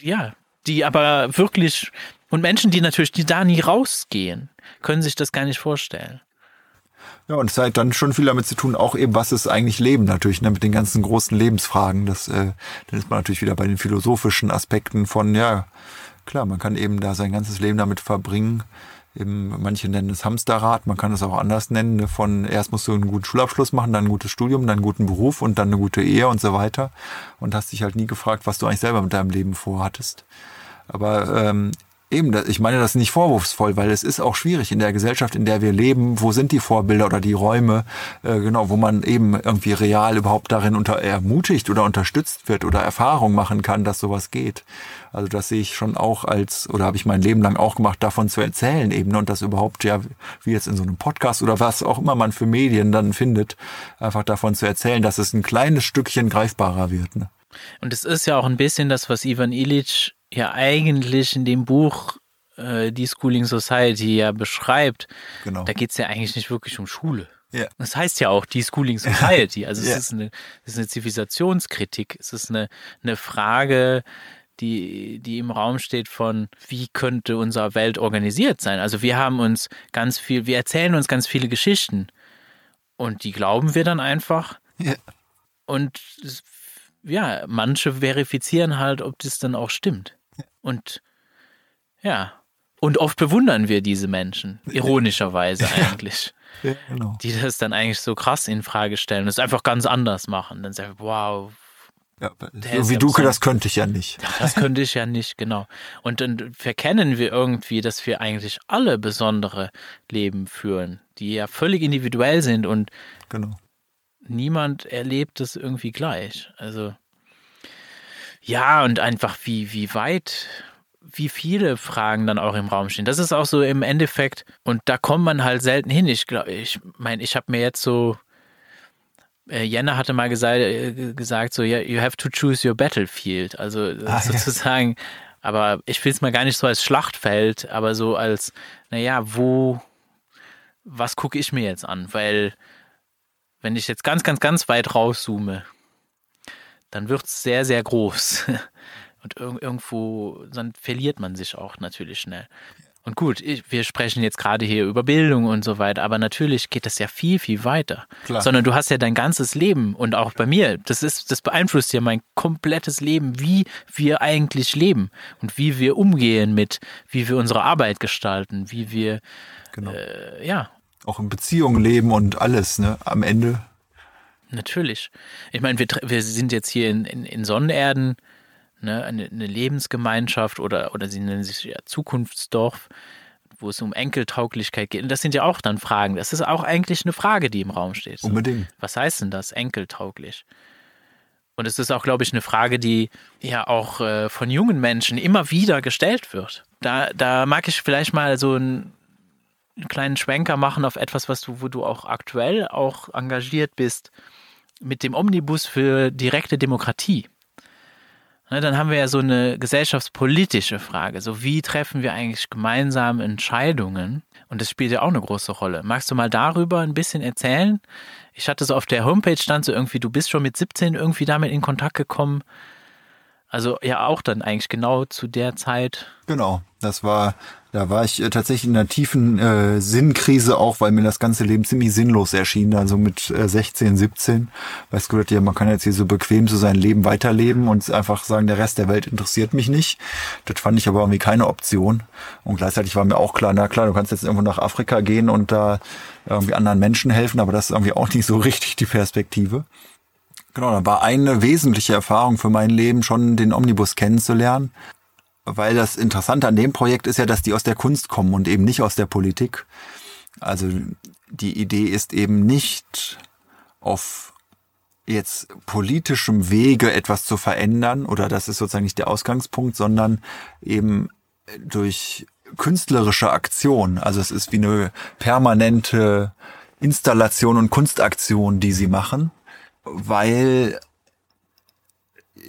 ja, die aber wirklich, und Menschen, die natürlich, die da nie rausgehen, können sich das gar nicht vorstellen. Ja, und es hat dann schon viel damit zu tun, auch eben, was ist eigentlich Leben natürlich, ne, mit den ganzen großen Lebensfragen. Das, äh, dann ist man natürlich wieder bei den philosophischen Aspekten von, ja, klar, man kann eben da sein ganzes Leben damit verbringen. Eben, manche nennen es Hamsterrad, man kann es auch anders nennen. Ne, von erst musst du einen guten Schulabschluss machen, dann ein gutes Studium, dann einen guten Beruf und dann eine gute Ehe und so weiter. Und hast dich halt nie gefragt, was du eigentlich selber mit deinem Leben vorhattest. Aber ähm, Eben, ich meine das nicht vorwurfsvoll, weil es ist auch schwierig in der Gesellschaft, in der wir leben. Wo sind die Vorbilder oder die Räume, äh, genau, wo man eben irgendwie real überhaupt darin unter ermutigt oder unterstützt wird oder Erfahrung machen kann, dass sowas geht. Also das sehe ich schon auch als, oder habe ich mein Leben lang auch gemacht, davon zu erzählen eben ne, und das überhaupt ja, wie jetzt in so einem Podcast oder was auch immer man für Medien dann findet, einfach davon zu erzählen, dass es ein kleines Stückchen greifbarer wird. Ne? Und es ist ja auch ein bisschen das, was Ivan Illich ja eigentlich in dem Buch äh, Die Schooling Society ja beschreibt, genau. da geht es ja eigentlich nicht wirklich um Schule. Ja. Das heißt ja auch die Schooling Society. Also es, ja. ist eine, es ist eine Zivilisationskritik. Es ist eine, eine Frage, die, die im Raum steht von, wie könnte unsere Welt organisiert sein? Also wir haben uns ganz viel, wir erzählen uns ganz viele Geschichten und die glauben wir dann einfach. Ja. Und ja, manche verifizieren halt, ob das dann auch stimmt. Und ja, und oft bewundern wir diese Menschen, ironischerweise eigentlich. Ja, genau. Die das dann eigentlich so krass in Frage stellen, das einfach ganz anders machen. Dann sagen, wow. Ja, so wie du, das könnte ich ja nicht. Das könnte ich ja nicht, genau. Und dann verkennen wir irgendwie, dass wir eigentlich alle besondere Leben führen, die ja völlig individuell sind und genau. Niemand erlebt das irgendwie gleich. Also ja, und einfach wie, wie weit, wie viele Fragen dann auch im Raum stehen. Das ist auch so im Endeffekt, und da kommt man halt selten hin. Ich glaube, ich meine, ich habe mir jetzt so, äh, Jenna hatte mal gesagt, äh, gesagt so, yeah, you have to choose your battlefield. Also ah, sozusagen, ja. aber ich will es mal gar nicht so als Schlachtfeld, aber so als, naja, wo, was gucke ich mir jetzt an? Weil, wenn ich jetzt ganz, ganz, ganz weit rauszoome, dann wird es sehr, sehr groß. Und ir irgendwo, dann verliert man sich auch natürlich schnell. Und gut, ich, wir sprechen jetzt gerade hier über Bildung und so weiter, aber natürlich geht das ja viel, viel weiter. Klar. Sondern du hast ja dein ganzes Leben und auch bei mir, das ist, das beeinflusst ja mein komplettes Leben, wie wir eigentlich leben und wie wir umgehen mit, wie wir unsere Arbeit gestalten, wie wir, genau. äh, ja. Auch in Beziehungen leben und alles, ne? Am Ende Natürlich. Ich meine, wir, wir sind jetzt hier in, in, in Sonnenerden, ne, eine, eine, Lebensgemeinschaft oder, oder sie nennen sich ja Zukunftsdorf, wo es um Enkeltauglichkeit geht. Und das sind ja auch dann Fragen. Das ist auch eigentlich eine Frage, die im Raum steht. So, Unbedingt. Was heißt denn das, enkeltauglich? Und es ist auch, glaube ich, eine Frage, die ja auch äh, von jungen Menschen immer wieder gestellt wird. Da, da mag ich vielleicht mal so ein einen kleinen Schwenker machen auf etwas, was du, wo du auch aktuell auch engagiert bist mit dem Omnibus für direkte Demokratie. Ne, dann haben wir ja so eine gesellschaftspolitische Frage. So, wie treffen wir eigentlich gemeinsam Entscheidungen? Und das spielt ja auch eine große Rolle. Magst du mal darüber ein bisschen erzählen? Ich hatte so auf der Homepage stand so irgendwie, du bist schon mit 17 irgendwie damit in Kontakt gekommen. Also ja auch dann eigentlich genau zu der Zeit. Genau, das war, da war ich äh, tatsächlich in einer tiefen äh, Sinnkrise auch, weil mir das ganze Leben ziemlich sinnlos erschien. Also mit äh, 16, 17. Weißt du, ja, man kann jetzt hier so bequem so sein Leben weiterleben und einfach sagen, der Rest der Welt interessiert mich nicht. Das fand ich aber irgendwie keine Option. Und gleichzeitig war mir auch klar, na klar, du kannst jetzt irgendwo nach Afrika gehen und da irgendwie anderen Menschen helfen, aber das ist irgendwie auch nicht so richtig die Perspektive. Genau, da war eine wesentliche Erfahrung für mein Leben schon, den Omnibus kennenzulernen. Weil das Interessante an dem Projekt ist ja, dass die aus der Kunst kommen und eben nicht aus der Politik. Also die Idee ist eben nicht auf jetzt politischem Wege etwas zu verändern oder das ist sozusagen nicht der Ausgangspunkt, sondern eben durch künstlerische Aktion. Also es ist wie eine permanente Installationen und Kunstaktionen, die sie machen, weil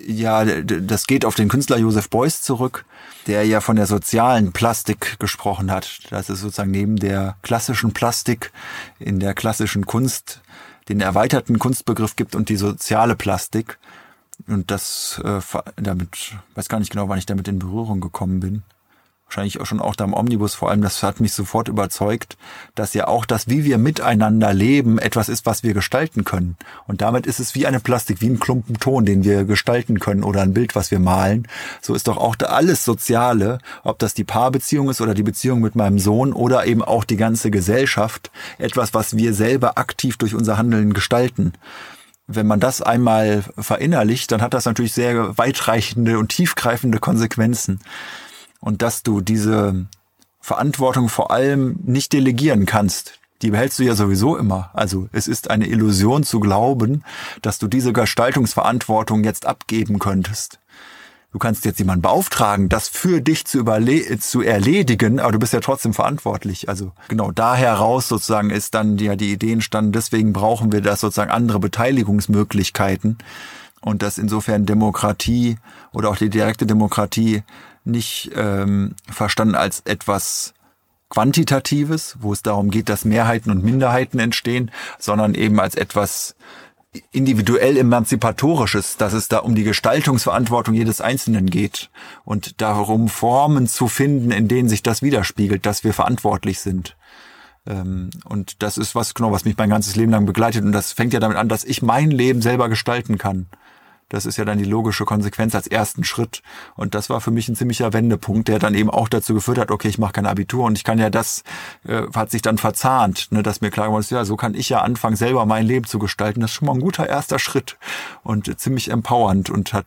ja, das geht auf den Künstler Josef Beuys zurück, der ja von der sozialen Plastik gesprochen hat. Das ist sozusagen neben der klassischen Plastik in der klassischen Kunst den erweiterten Kunstbegriff gibt und die soziale Plastik. Und das äh, damit, weiß gar nicht genau, wann ich damit in Berührung gekommen bin wahrscheinlich auch schon auch da im Omnibus vor allem, das hat mich sofort überzeugt, dass ja auch das, wie wir miteinander leben, etwas ist, was wir gestalten können. Und damit ist es wie eine Plastik, wie ein Klumpen Ton, den wir gestalten können oder ein Bild, was wir malen. So ist doch auch da alles Soziale, ob das die Paarbeziehung ist oder die Beziehung mit meinem Sohn oder eben auch die ganze Gesellschaft, etwas, was wir selber aktiv durch unser Handeln gestalten wenn man das einmal verinnerlicht, dann hat das natürlich sehr weitreichende und tiefgreifende Konsequenzen und dass du diese Verantwortung vor allem nicht delegieren kannst. Die behältst du ja sowieso immer. Also es ist eine Illusion zu glauben, dass du diese Gestaltungsverantwortung jetzt abgeben könntest. Du kannst jetzt jemanden beauftragen, das für dich zu, zu erledigen, aber du bist ja trotzdem verantwortlich. Also genau da heraus sozusagen ist dann ja die Idee entstanden, deswegen brauchen wir das sozusagen andere Beteiligungsmöglichkeiten und dass insofern Demokratie oder auch die direkte Demokratie nicht ähm, verstanden als etwas Quantitatives, wo es darum geht, dass Mehrheiten und Minderheiten entstehen, sondern eben als etwas individuell emanzipatorisches, dass es da um die Gestaltungsverantwortung jedes Einzelnen geht und darum Formen zu finden, in denen sich das widerspiegelt, dass wir verantwortlich sind. Ähm, und das ist was genau, was mich mein ganzes Leben lang begleitet und das fängt ja damit an, dass ich mein Leben selber gestalten kann. Das ist ja dann die logische Konsequenz als ersten Schritt. Und das war für mich ein ziemlicher Wendepunkt, der dann eben auch dazu geführt hat, okay, ich mache kein Abitur und ich kann ja das, äh, hat sich dann verzahnt, ne, dass mir klar geworden ist, ja, so kann ich ja anfangen, selber mein Leben zu gestalten. Das ist schon mal ein guter erster Schritt und äh, ziemlich empowernd und hat,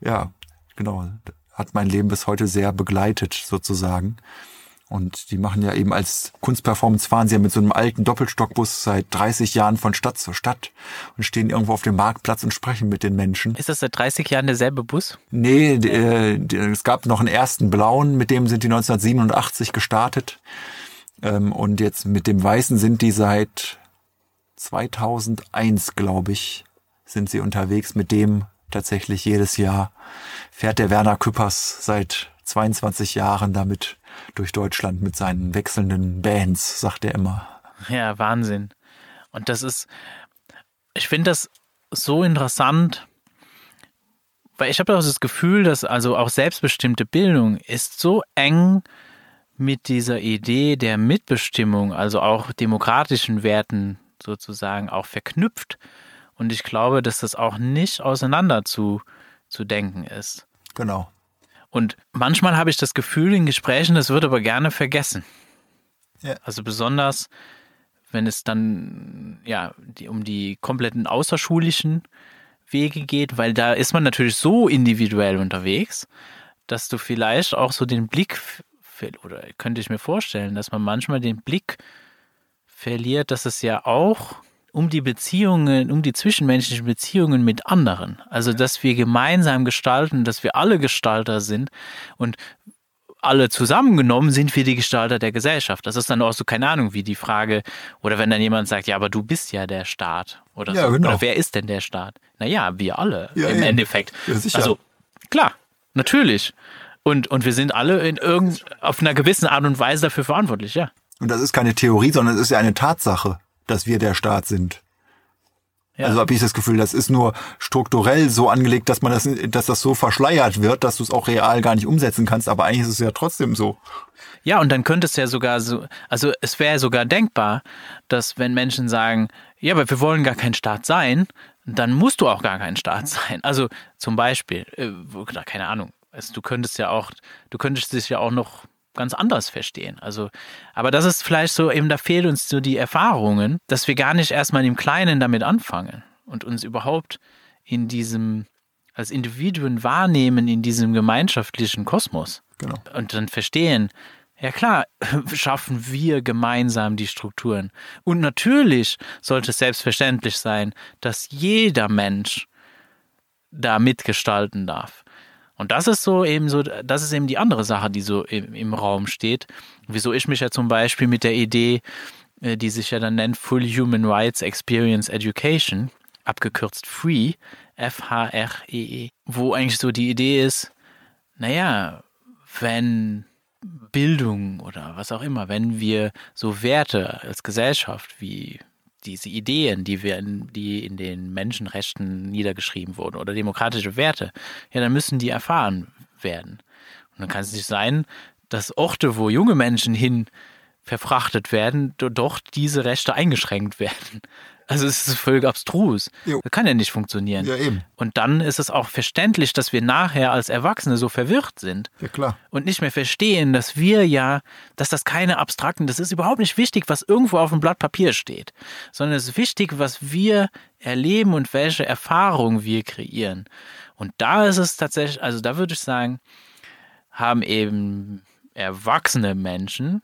ja, genau, hat mein Leben bis heute sehr begleitet sozusagen. Und die machen ja eben als Kunstperformance fahren sie ja mit so einem alten Doppelstockbus seit 30 Jahren von Stadt zu Stadt und stehen irgendwo auf dem Marktplatz und sprechen mit den Menschen. Ist das seit 30 Jahren derselbe Bus? Nee, äh, es gab noch einen ersten blauen, mit dem sind die 1987 gestartet. Ähm, und jetzt mit dem weißen sind die seit 2001, glaube ich, sind sie unterwegs. Mit dem tatsächlich jedes Jahr fährt der Werner Küppers seit 22 Jahren damit durch Deutschland mit seinen wechselnden Bands, sagt er immer. Ja, Wahnsinn. Und das ist, ich finde das so interessant, weil ich habe auch das Gefühl, dass also auch selbstbestimmte Bildung ist so eng mit dieser Idee der Mitbestimmung, also auch demokratischen Werten sozusagen auch verknüpft. Und ich glaube, dass das auch nicht auseinander zu, zu denken ist. Genau. Und manchmal habe ich das Gefühl in Gesprächen, das wird aber gerne vergessen. Ja. Also besonders, wenn es dann ja die, um die kompletten außerschulischen Wege geht, weil da ist man natürlich so individuell unterwegs, dass du vielleicht auch so den Blick oder könnte ich mir vorstellen, dass man manchmal den Blick verliert, dass es ja auch um die Beziehungen, um die zwischenmenschlichen Beziehungen mit anderen. Also, dass wir gemeinsam gestalten, dass wir alle Gestalter sind und alle zusammengenommen sind wir die Gestalter der Gesellschaft. Das ist dann auch so, keine Ahnung, wie die Frage, oder wenn dann jemand sagt, ja, aber du bist ja der Staat. Oder, ja, so. genau. oder wer ist denn der Staat? Naja, wir alle ja, im ja. Endeffekt. also, klar, natürlich. Und, und wir sind alle in irgend, auf einer gewissen Art und Weise dafür verantwortlich, ja. Und das ist keine Theorie, sondern es ist ja eine Tatsache dass wir der Staat sind. Ja. Also habe ich das Gefühl, das ist nur strukturell so angelegt, dass man das, dass das so verschleiert wird, dass du es auch real gar nicht umsetzen kannst. Aber eigentlich ist es ja trotzdem so. Ja, und dann könnte es ja sogar so, also es wäre sogar denkbar, dass wenn Menschen sagen, ja, aber wir wollen gar kein Staat sein, dann musst du auch gar kein Staat sein. Also zum Beispiel, äh, keine Ahnung, also du könntest ja auch, du könntest dich ja auch noch ganz anders verstehen. Also, aber das ist vielleicht so, eben da fehlt uns so die Erfahrungen, dass wir gar nicht erstmal im Kleinen damit anfangen und uns überhaupt in diesem, als Individuen wahrnehmen in diesem gemeinschaftlichen Kosmos. Genau. Und dann verstehen, ja klar, schaffen wir gemeinsam die Strukturen. Und natürlich sollte es selbstverständlich sein, dass jeder Mensch da mitgestalten darf. Und das ist so eben so, das ist eben die andere Sache, die so im, im Raum steht. Wieso ich mich ja zum Beispiel mit der Idee äh, die sich ja dann nennt Full Human Rights Experience Education, abgekürzt FREE, F-H-R-E-E, -E, wo eigentlich so die Idee ist, naja, wenn Bildung oder was auch immer, wenn wir so Werte als Gesellschaft wie diese Ideen, die wir in, die in den Menschenrechten niedergeschrieben wurden oder demokratische Werte, ja, dann müssen die erfahren werden. Und dann kann es nicht sein, dass Orte, wo junge Menschen hin verfrachtet werden, doch diese Rechte eingeschränkt werden. Also es ist völlig abstrus. Jo. Das kann ja nicht funktionieren. Ja, eben. Und dann ist es auch verständlich, dass wir nachher als Erwachsene so verwirrt sind. Ja, klar. Und nicht mehr verstehen, dass wir ja, dass das keine abstrakten, das ist überhaupt nicht wichtig, was irgendwo auf dem Blatt Papier steht, sondern es ist wichtig, was wir erleben und welche Erfahrungen wir kreieren. Und da ist es tatsächlich, also da würde ich sagen, haben eben erwachsene Menschen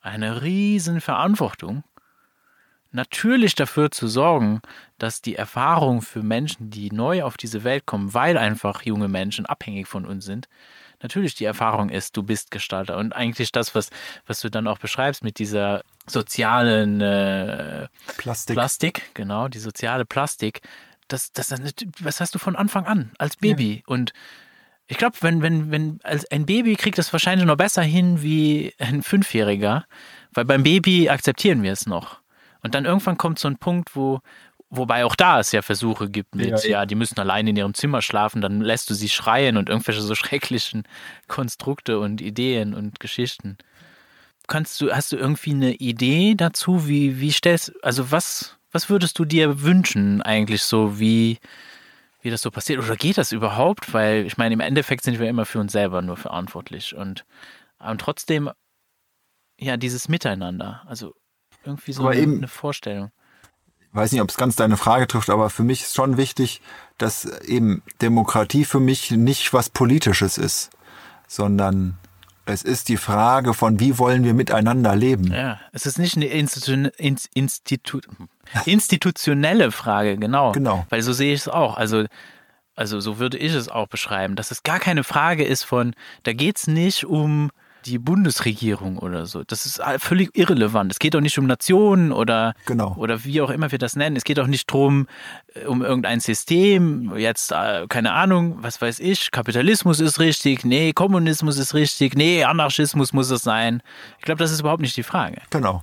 eine riesen Verantwortung, natürlich dafür zu sorgen, dass die Erfahrung für Menschen, die neu auf diese Welt kommen, weil einfach junge Menschen abhängig von uns sind, natürlich die Erfahrung ist, du bist Gestalter. Und eigentlich das, was, was du dann auch beschreibst mit dieser sozialen äh, Plastik. Plastik, genau, die soziale Plastik, das, das, das hast du von Anfang an als Baby. Ja. Und ich glaube, wenn, wenn, wenn, als ein Baby kriegt das wahrscheinlich noch besser hin wie ein Fünfjähriger, weil beim Baby akzeptieren wir es noch. Und dann irgendwann kommt so ein Punkt, wo, wobei auch da es ja Versuche gibt mit, ja, ja, die müssen allein in ihrem Zimmer schlafen, dann lässt du sie schreien und irgendwelche so schrecklichen Konstrukte und Ideen und Geschichten. Kannst du, hast du irgendwie eine Idee dazu, wie, wie stellst, also was, was würdest du dir wünschen eigentlich so, wie, wie das so passiert. Oder geht das überhaupt? Weil ich meine, im Endeffekt sind wir immer für uns selber nur verantwortlich. Und, und trotzdem, ja, dieses Miteinander. Also irgendwie so eine, eine Vorstellung. Ich weiß nicht, ob es ganz deine Frage trifft, aber für mich ist schon wichtig, dass eben Demokratie für mich nicht was Politisches ist, sondern es ist die Frage von, wie wollen wir miteinander leben. Ja, es ist nicht eine Institu Institu institutionelle Frage, genau. Genau. Weil so sehe ich es auch. Also, also so würde ich es auch beschreiben, dass es gar keine Frage ist von, da geht es nicht um die Bundesregierung oder so. Das ist völlig irrelevant. Es geht auch nicht um Nationen oder, genau. oder wie auch immer wir das nennen. Es geht auch nicht darum, äh, um irgendein System, jetzt, äh, keine Ahnung, was weiß ich, Kapitalismus ist richtig, nee, Kommunismus ist richtig, nee, Anarchismus muss es sein. Ich glaube, das ist überhaupt nicht die Frage. Genau.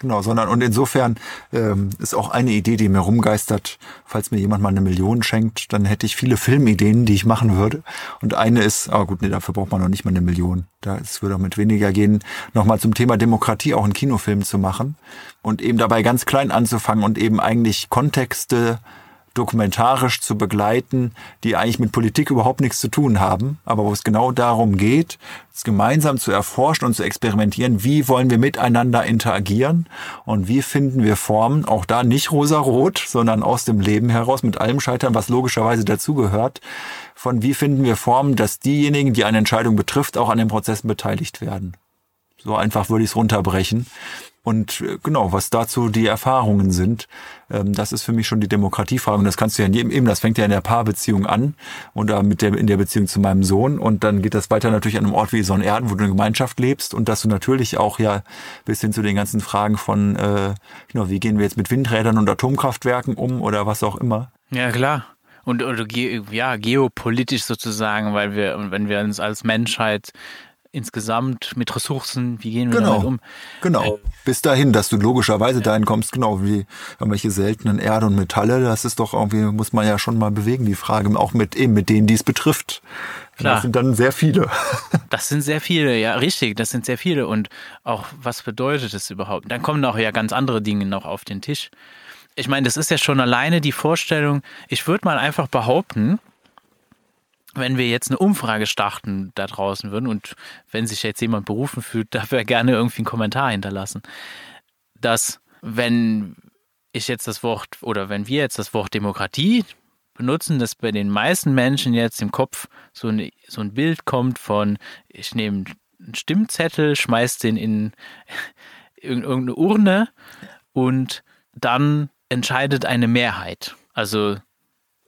Genau, sondern und insofern ähm, ist auch eine Idee, die mir rumgeistert, falls mir jemand mal eine Million schenkt, dann hätte ich viele Filmideen, die ich machen würde. Und eine ist, aber gut, nee, dafür braucht man noch nicht mal eine Million. Da es würde auch mit weniger gehen, nochmal zum Thema Demokratie auch einen Kinofilm zu machen und eben dabei ganz klein anzufangen und eben eigentlich Kontexte dokumentarisch zu begleiten, die eigentlich mit Politik überhaupt nichts zu tun haben, aber wo es genau darum geht, es gemeinsam zu erforschen und zu experimentieren, wie wollen wir miteinander interagieren und wie finden wir Formen, auch da nicht rosa-rot, sondern aus dem Leben heraus mit allem Scheitern, was logischerweise dazugehört, von wie finden wir Formen, dass diejenigen, die eine Entscheidung betrifft, auch an den Prozessen beteiligt werden. So einfach würde ich es runterbrechen. Und äh, genau, was dazu die Erfahrungen sind, ähm, das ist für mich schon die Demokratiefrage. Und das kannst du ja in jedem, eben, das fängt ja in der Paarbeziehung an oder mit der, in der Beziehung zu meinem Sohn. Und dann geht das weiter natürlich an einem Ort wie Sonnenerden, wo du in Gemeinschaft lebst und dass du natürlich auch ja bis hin zu den ganzen Fragen von, äh, genau, wie gehen wir jetzt mit Windrädern und Atomkraftwerken um oder was auch immer. Ja, klar. Und oder, ja, geopolitisch sozusagen, weil wir, wenn wir uns als Menschheit insgesamt mit Ressourcen, wie gehen wir genau, damit um? Genau, äh, bis dahin, dass du logischerweise ja. dahin kommst, genau wie irgendwelche seltenen Erde und Metalle, das ist doch irgendwie, muss man ja schon mal bewegen, die Frage, auch mit eben mit denen, die es betrifft. Klar. Das sind dann sehr viele. Das sind sehr viele, ja, richtig, das sind sehr viele. Und auch, was bedeutet es überhaupt? Dann kommen auch ja ganz andere Dinge noch auf den Tisch. Ich meine, das ist ja schon alleine die Vorstellung, ich würde mal einfach behaupten, wenn wir jetzt eine Umfrage starten da draußen würden und wenn sich jetzt jemand berufen fühlt, darf er gerne irgendwie einen Kommentar hinterlassen, dass wenn ich jetzt das Wort oder wenn wir jetzt das Wort Demokratie benutzen, dass bei den meisten Menschen jetzt im Kopf so ein, so ein Bild kommt von, ich nehme einen Stimmzettel, schmeiß den in irgendeine Urne und dann entscheidet eine Mehrheit. Also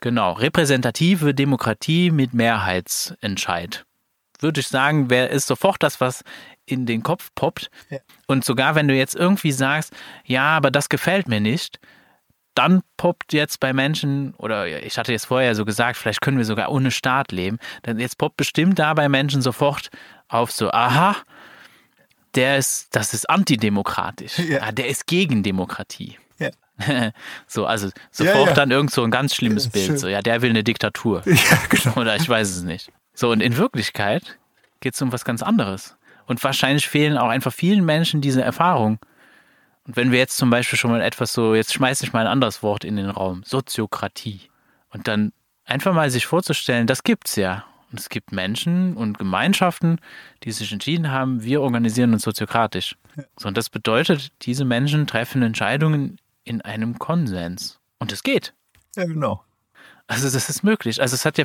Genau, repräsentative Demokratie mit Mehrheitsentscheid. Würde ich sagen, wäre ist sofort das, was in den Kopf poppt. Ja. Und sogar wenn du jetzt irgendwie sagst, ja, aber das gefällt mir nicht, dann poppt jetzt bei Menschen, oder ich hatte jetzt vorher so gesagt, vielleicht können wir sogar ohne Staat leben, dann jetzt poppt bestimmt da bei Menschen sofort auf so, aha, der ist, das ist antidemokratisch. Ja. Ah, der ist gegen Demokratie. Ja. so, also sofort ja. dann irgend so ein ganz schlimmes Ja, Bild. schön. So, ja, der will eine Diktatur. Ja, genau. Oder ich weiß es nicht. So, und in Wirklichkeit geht es um was ganz anderes. Und wahrscheinlich fehlen auch einfach vielen Menschen diese Erfahrung. Und wenn wir jetzt zum Beispiel schon mal etwas so, jetzt schmeiße ich mal ein anderes Wort in den Raum, Soziokratie. Und dann einfach mal sich vorzustellen, das gibt's ja. Und es gibt Menschen und Gemeinschaften, die sich entschieden haben, wir organisieren uns soziokratisch. So, und das bedeutet, diese Menschen treffen Entscheidungen in einem Konsens. Und es geht. Ja, genau. Also das ist möglich. Also es hat ja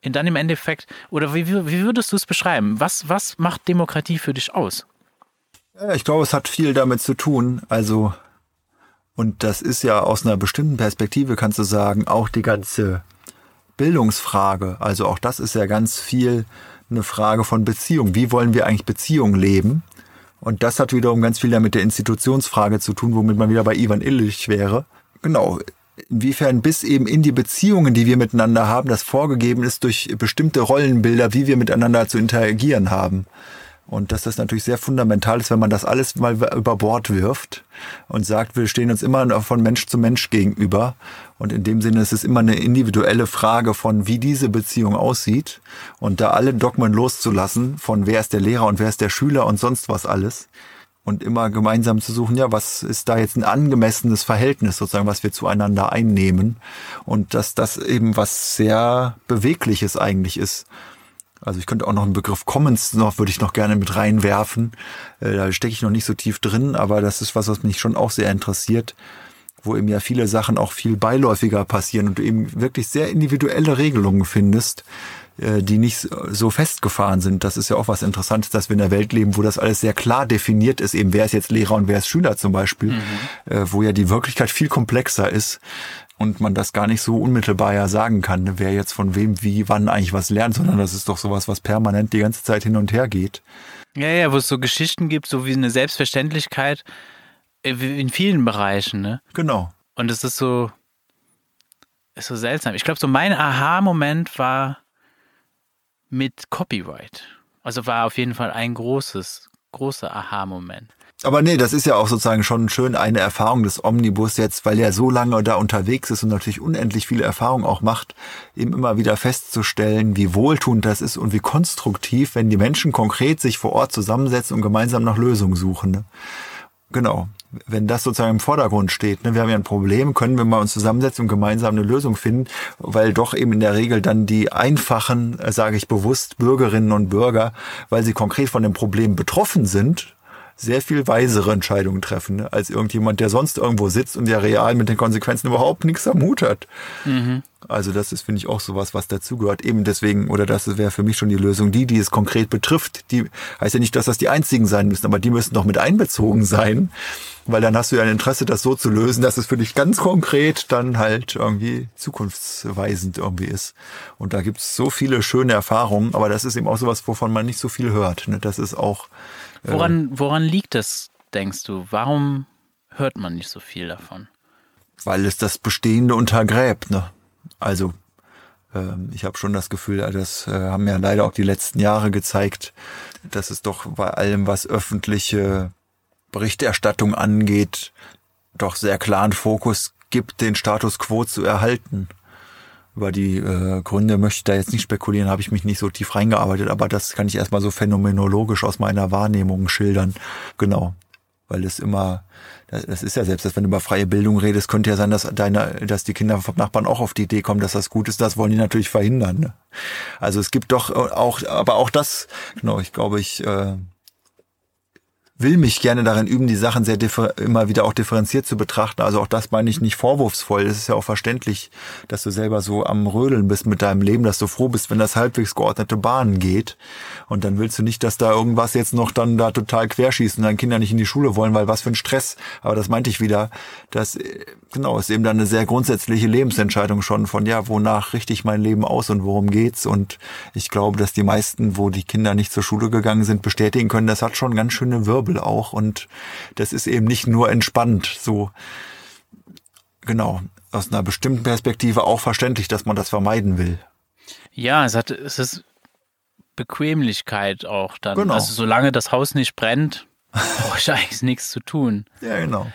in dann im Endeffekt, oder wie, wie würdest du es beschreiben? Was, was macht Demokratie für dich aus? Ja, ich glaube, es hat viel damit zu tun. Also, und das ist ja aus einer bestimmten Perspektive, kannst du sagen, auch die ganze Bildungsfrage. Also auch das ist ja ganz viel eine Frage von Beziehung. Wie wollen wir eigentlich Beziehungen leben? Und das hat wiederum ganz viel damit der Institutionsfrage zu tun, womit man wieder bei Ivan Illich wäre. Genau. Inwiefern bis eben in die Beziehungen, die wir miteinander haben, das vorgegeben ist durch bestimmte Rollenbilder, wie wir miteinander zu interagieren haben. Und dass das natürlich sehr fundamental ist, wenn man das alles mal über Bord wirft und sagt, wir stehen uns immer von Mensch zu Mensch gegenüber. Und in dem Sinne ist es immer eine individuelle Frage von, wie diese Beziehung aussieht. Und da alle Dogmen loszulassen, von wer ist der Lehrer und wer ist der Schüler und sonst was alles. Und immer gemeinsam zu suchen, ja, was ist da jetzt ein angemessenes Verhältnis sozusagen, was wir zueinander einnehmen. Und dass das eben was sehr Bewegliches eigentlich ist. Also ich könnte auch noch einen Begriff Commons noch, würde ich noch gerne mit reinwerfen. Äh, Da stecke ich noch nicht so tief drin, aber das ist was, was mich schon auch sehr interessiert, wo eben ja viele Sachen auch viel beiläufiger passieren und du eben wirklich sehr individuelle Regelungen findest, äh, die nicht so festgefahren sind. Das ist ja auch was Interessantes, dass wir in einer Welt leben, wo das alles sehr klar definiert ist, eben wer ist jetzt Lehrer und wer ist Schüler zum Beispiel, äh, wo ja die Wirklichkeit viel komplexer ist und man das gar nicht so unmittelbar ja sagen kann, ne, wer jetzt von wem wie wann eigentlich was lernt, sondern das ist doch sowas, was permanent die ganze Zeit hin und her geht. Ja, ja, wo es so Geschichten gibt, so wie eine Selbstverständlichkeit äh, in vielen Bereichen, ne? Genau. Und es ist so, ist so seltsam. Ich glaube, so mein Aha-Moment war mit Copyright. Also war auf jeden Fall ein großes, großer Aha-Moment. Aber nee, das ist ja auch sozusagen schon schön eine Erfahrung des Omnibus jetzt, weil er so lange da unterwegs ist und natürlich unendlich viele Erfahrungen auch macht, eben immer wieder festzustellen, wie wohltuend das ist und wie konstruktiv, wenn die Menschen konkret sich vor Ort zusammensetzen und gemeinsam nach Lösungen suchen. Ne? Genau. Wenn das sozusagen im Vordergrund steht, ne, wir haben ja ein Problem, können wir mal uns zusammensetzen und gemeinsam eine Lösung finden, weil doch eben in der Regel dann die einfachen, äh, sage ich bewusst, Bürgerinnen und Bürger, weil sie konkret von dem Problem betroffen sind, sehr viel weisere Entscheidungen treffen, ne, als irgendjemand, der sonst irgendwo sitzt und ja real mit den Konsequenzen überhaupt nichts am Hut hat. Also das ist, finde ich, auch sowas, was dazugehört. Eben deswegen, oder das wäre für mich schon die Lösung, die, die es konkret betrifft. Die heißt ja nicht, dass das die einzigen sein müssen, aber die müssen doch mit einbezogen sein, weil dann hast du ja ein Interesse, das so zu lösen, dass es für dich ganz konkret dann halt irgendwie zukunftsweisend irgendwie ist. Und da gibt's so viele schöne Erfahrungen, aber das ist eben auch sowas, wovon man nicht so viel hört. Ne? Das ist auch Woran, woran liegt das, denkst du? Warum hört man nicht so viel davon? weil es das Bestehende untergräbt. Ne? Also ähm, ich habe schon das Gefühl, ja, das äh, haben ja leider auch die letzten Jahre gezeigt, dass es doch bei allem, was öffentliche Berichterstattung angeht, doch sehr klaren Fokus gibt, den Status quo zu erhalten. Über die äh, Gründe möchte ich da jetzt nicht spekulieren, habe ich mich nicht so tief reingearbeitet, aber das kann ich erstmal so phänomenologisch aus meiner Wahrnehmung schildern. Genau. Weil es immer, das ist ja selbst, dass wenn du über freie Bildung redest, könnte ja sein, dass deine, dass die Kinder vom Nachbarn auch auf die Idee kommen, dass das gut ist. Das wollen die natürlich verhindern. Ne? Also es gibt doch auch, aber auch das, genau, ich glaube, ich, äh, will mich gerne darin üben, die Sachen sehr immer wieder auch differenziert zu betrachten. Also auch das meine ich nicht vorwurfsvoll. Es ist ja auch verständlich, dass du selber so am Rödeln bist mit deinem Leben, dass du froh bist, wenn das halbwegs geordnete Bahnen geht. Und dann willst du nicht, dass da irgendwas jetzt noch dann da total querschießt und deine Kinder nicht in die Schule wollen, weil was für ein Stress. Aber das meinte ich wieder, dass genau ist eben dann eine sehr grundsätzliche Lebensentscheidung schon von ja, wonach richte ich mein Leben aus und worum geht's. Und ich glaube, dass die meisten, wo die Kinder nicht zur Schule gegangen sind, bestätigen können, das hat schon ganz schöne Wirbel Wirbel auch und das ist eben nicht nur entspannt, so genau aus einer bestimmten Perspektive auch verständlich, dass man das vermeiden will. Ja, es hat es ist Bequemlichkeit auch dann. Genau. Also solange das Haus nicht brennt, brauche ich eigentlich nichts zu tun. Ja, genau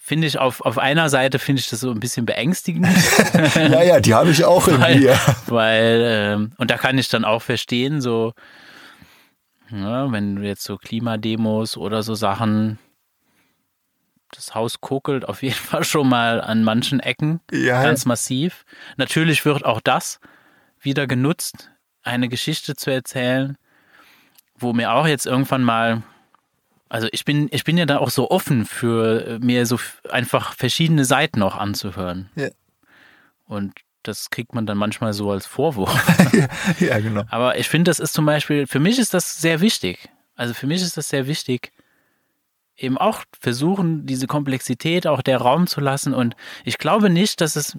finde ich auf, auf einer Seite finde ich das so ein bisschen beängstigend. ja, ja, die habe ich auch irgendwie. Weil, weil ähm, und da kann ich dann auch verstehen, so ja, wenn du jetzt so Klimademos oder so Sachen, das Haus kokelt auf jeden Fall schon mal an manchen Ecken ja. ganz massiv. Natürlich wird auch das wieder genutzt, eine Geschichte zu erzählen, wo mir auch jetzt irgendwann mal, also ich bin, ich bin ja da auch so offen für mir so einfach verschiedene Seiten auch anzuhören. Ja. Und das kriegt man dann manchmal so als Vorwurf. ja, genau. Aber ich finde, das ist zum Beispiel, für mich ist das sehr wichtig. Also für mich ist das sehr wichtig, eben auch versuchen, diese Komplexität auch der Raum zu lassen. Und ich glaube nicht, dass es,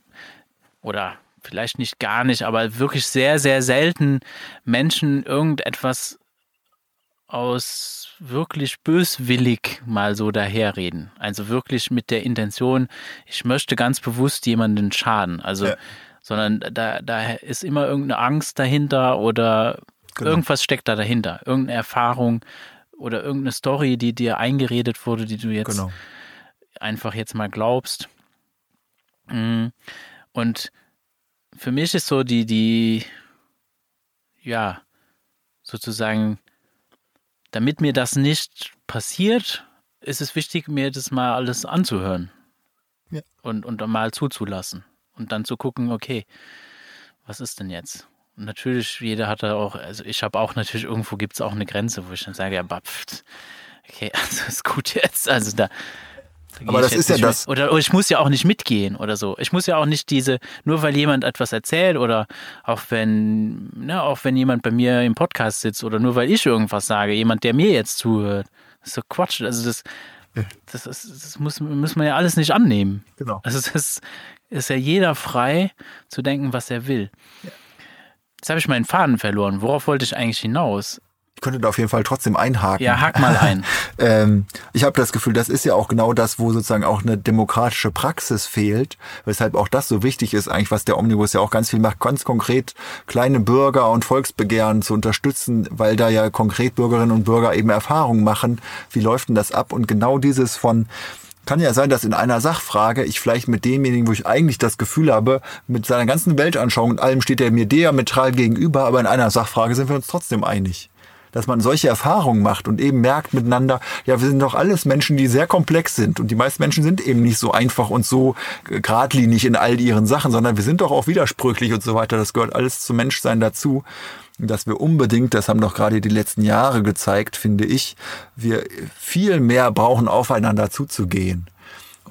oder vielleicht nicht gar nicht, aber wirklich sehr, sehr selten Menschen irgendetwas aus wirklich böswillig mal so daherreden. Also wirklich mit der Intention, ich möchte ganz bewusst jemanden schaden. Also ja sondern da, da ist immer irgendeine Angst dahinter oder genau. irgendwas steckt da dahinter, irgendeine Erfahrung oder irgendeine Story, die dir eingeredet wurde, die du jetzt genau. einfach jetzt mal glaubst. Mm. Und für mich ist so die, die, ja, sozusagen, damit mir das nicht passiert, ist es wichtig, mir das mal alles anzuhören. Ja. Und, und mal zuzulassen und dann zu gucken, okay, was ist denn jetzt? Und natürlich, jeder hat da auch, also ich habe auch natürlich, irgendwo gibt es auch eine Grenze, wo ich dann sage, ja, pff, okay, also ist gut jetzt, also da. da Aber das ist ja das. Oder, oder, ich muss ja auch nicht mitgehen oder so. Ich muss ja auch nicht diese, nur weil jemand etwas erzählt oder auch wenn, ne, auch wenn jemand bei mir im Podcast sitzt oder nur weil ich irgendwas sage, jemand, der mir jetzt zuhört. Das ist so Quatsch. Also das, das, ist, das muss, muss man ja alles nicht annehmen. Genau. Also das ist ja jeder frei zu denken, was er will. Ja. Jetzt habe ich meinen Faden verloren. Worauf wollte ich eigentlich hinaus? Ich könnte da auf jeden Fall trotzdem einhaken. Ja, hack mal ein. ähm, ich habe das Gefühl, das ist ja auch genau das, wo sozusagen auch eine demokratische Praxis fehlt, weshalb auch das so wichtig ist, eigentlich, was der Omnibus ja auch ganz viel macht, ganz konkret kleine Bürger und Volksbegehren zu unterstützen, weil da ja konkret Bürgerinnen und Bürger eben Erfahrungen machen. Wie läuft denn das ab? Und genau dieses von, kann ja sein, dass in einer Sachfrage ich vielleicht mit demjenigen, wo ich eigentlich das Gefühl habe, mit seiner ganzen Weltanschauung und allem steht er mir diametral gegenüber, aber in einer Sachfrage sind wir uns trotzdem einig. Dass man solche Erfahrungen macht und eben merkt miteinander, ja, wir sind doch alles Menschen, die sehr komplex sind. Und die meisten Menschen sind eben nicht so einfach und so geradlinig in all ihren Sachen, sondern wir sind doch auch widersprüchlich und so weiter. Das gehört alles zum Menschsein dazu dass wir unbedingt, das haben doch gerade die letzten Jahre gezeigt, finde ich, wir viel mehr brauchen, aufeinander zuzugehen.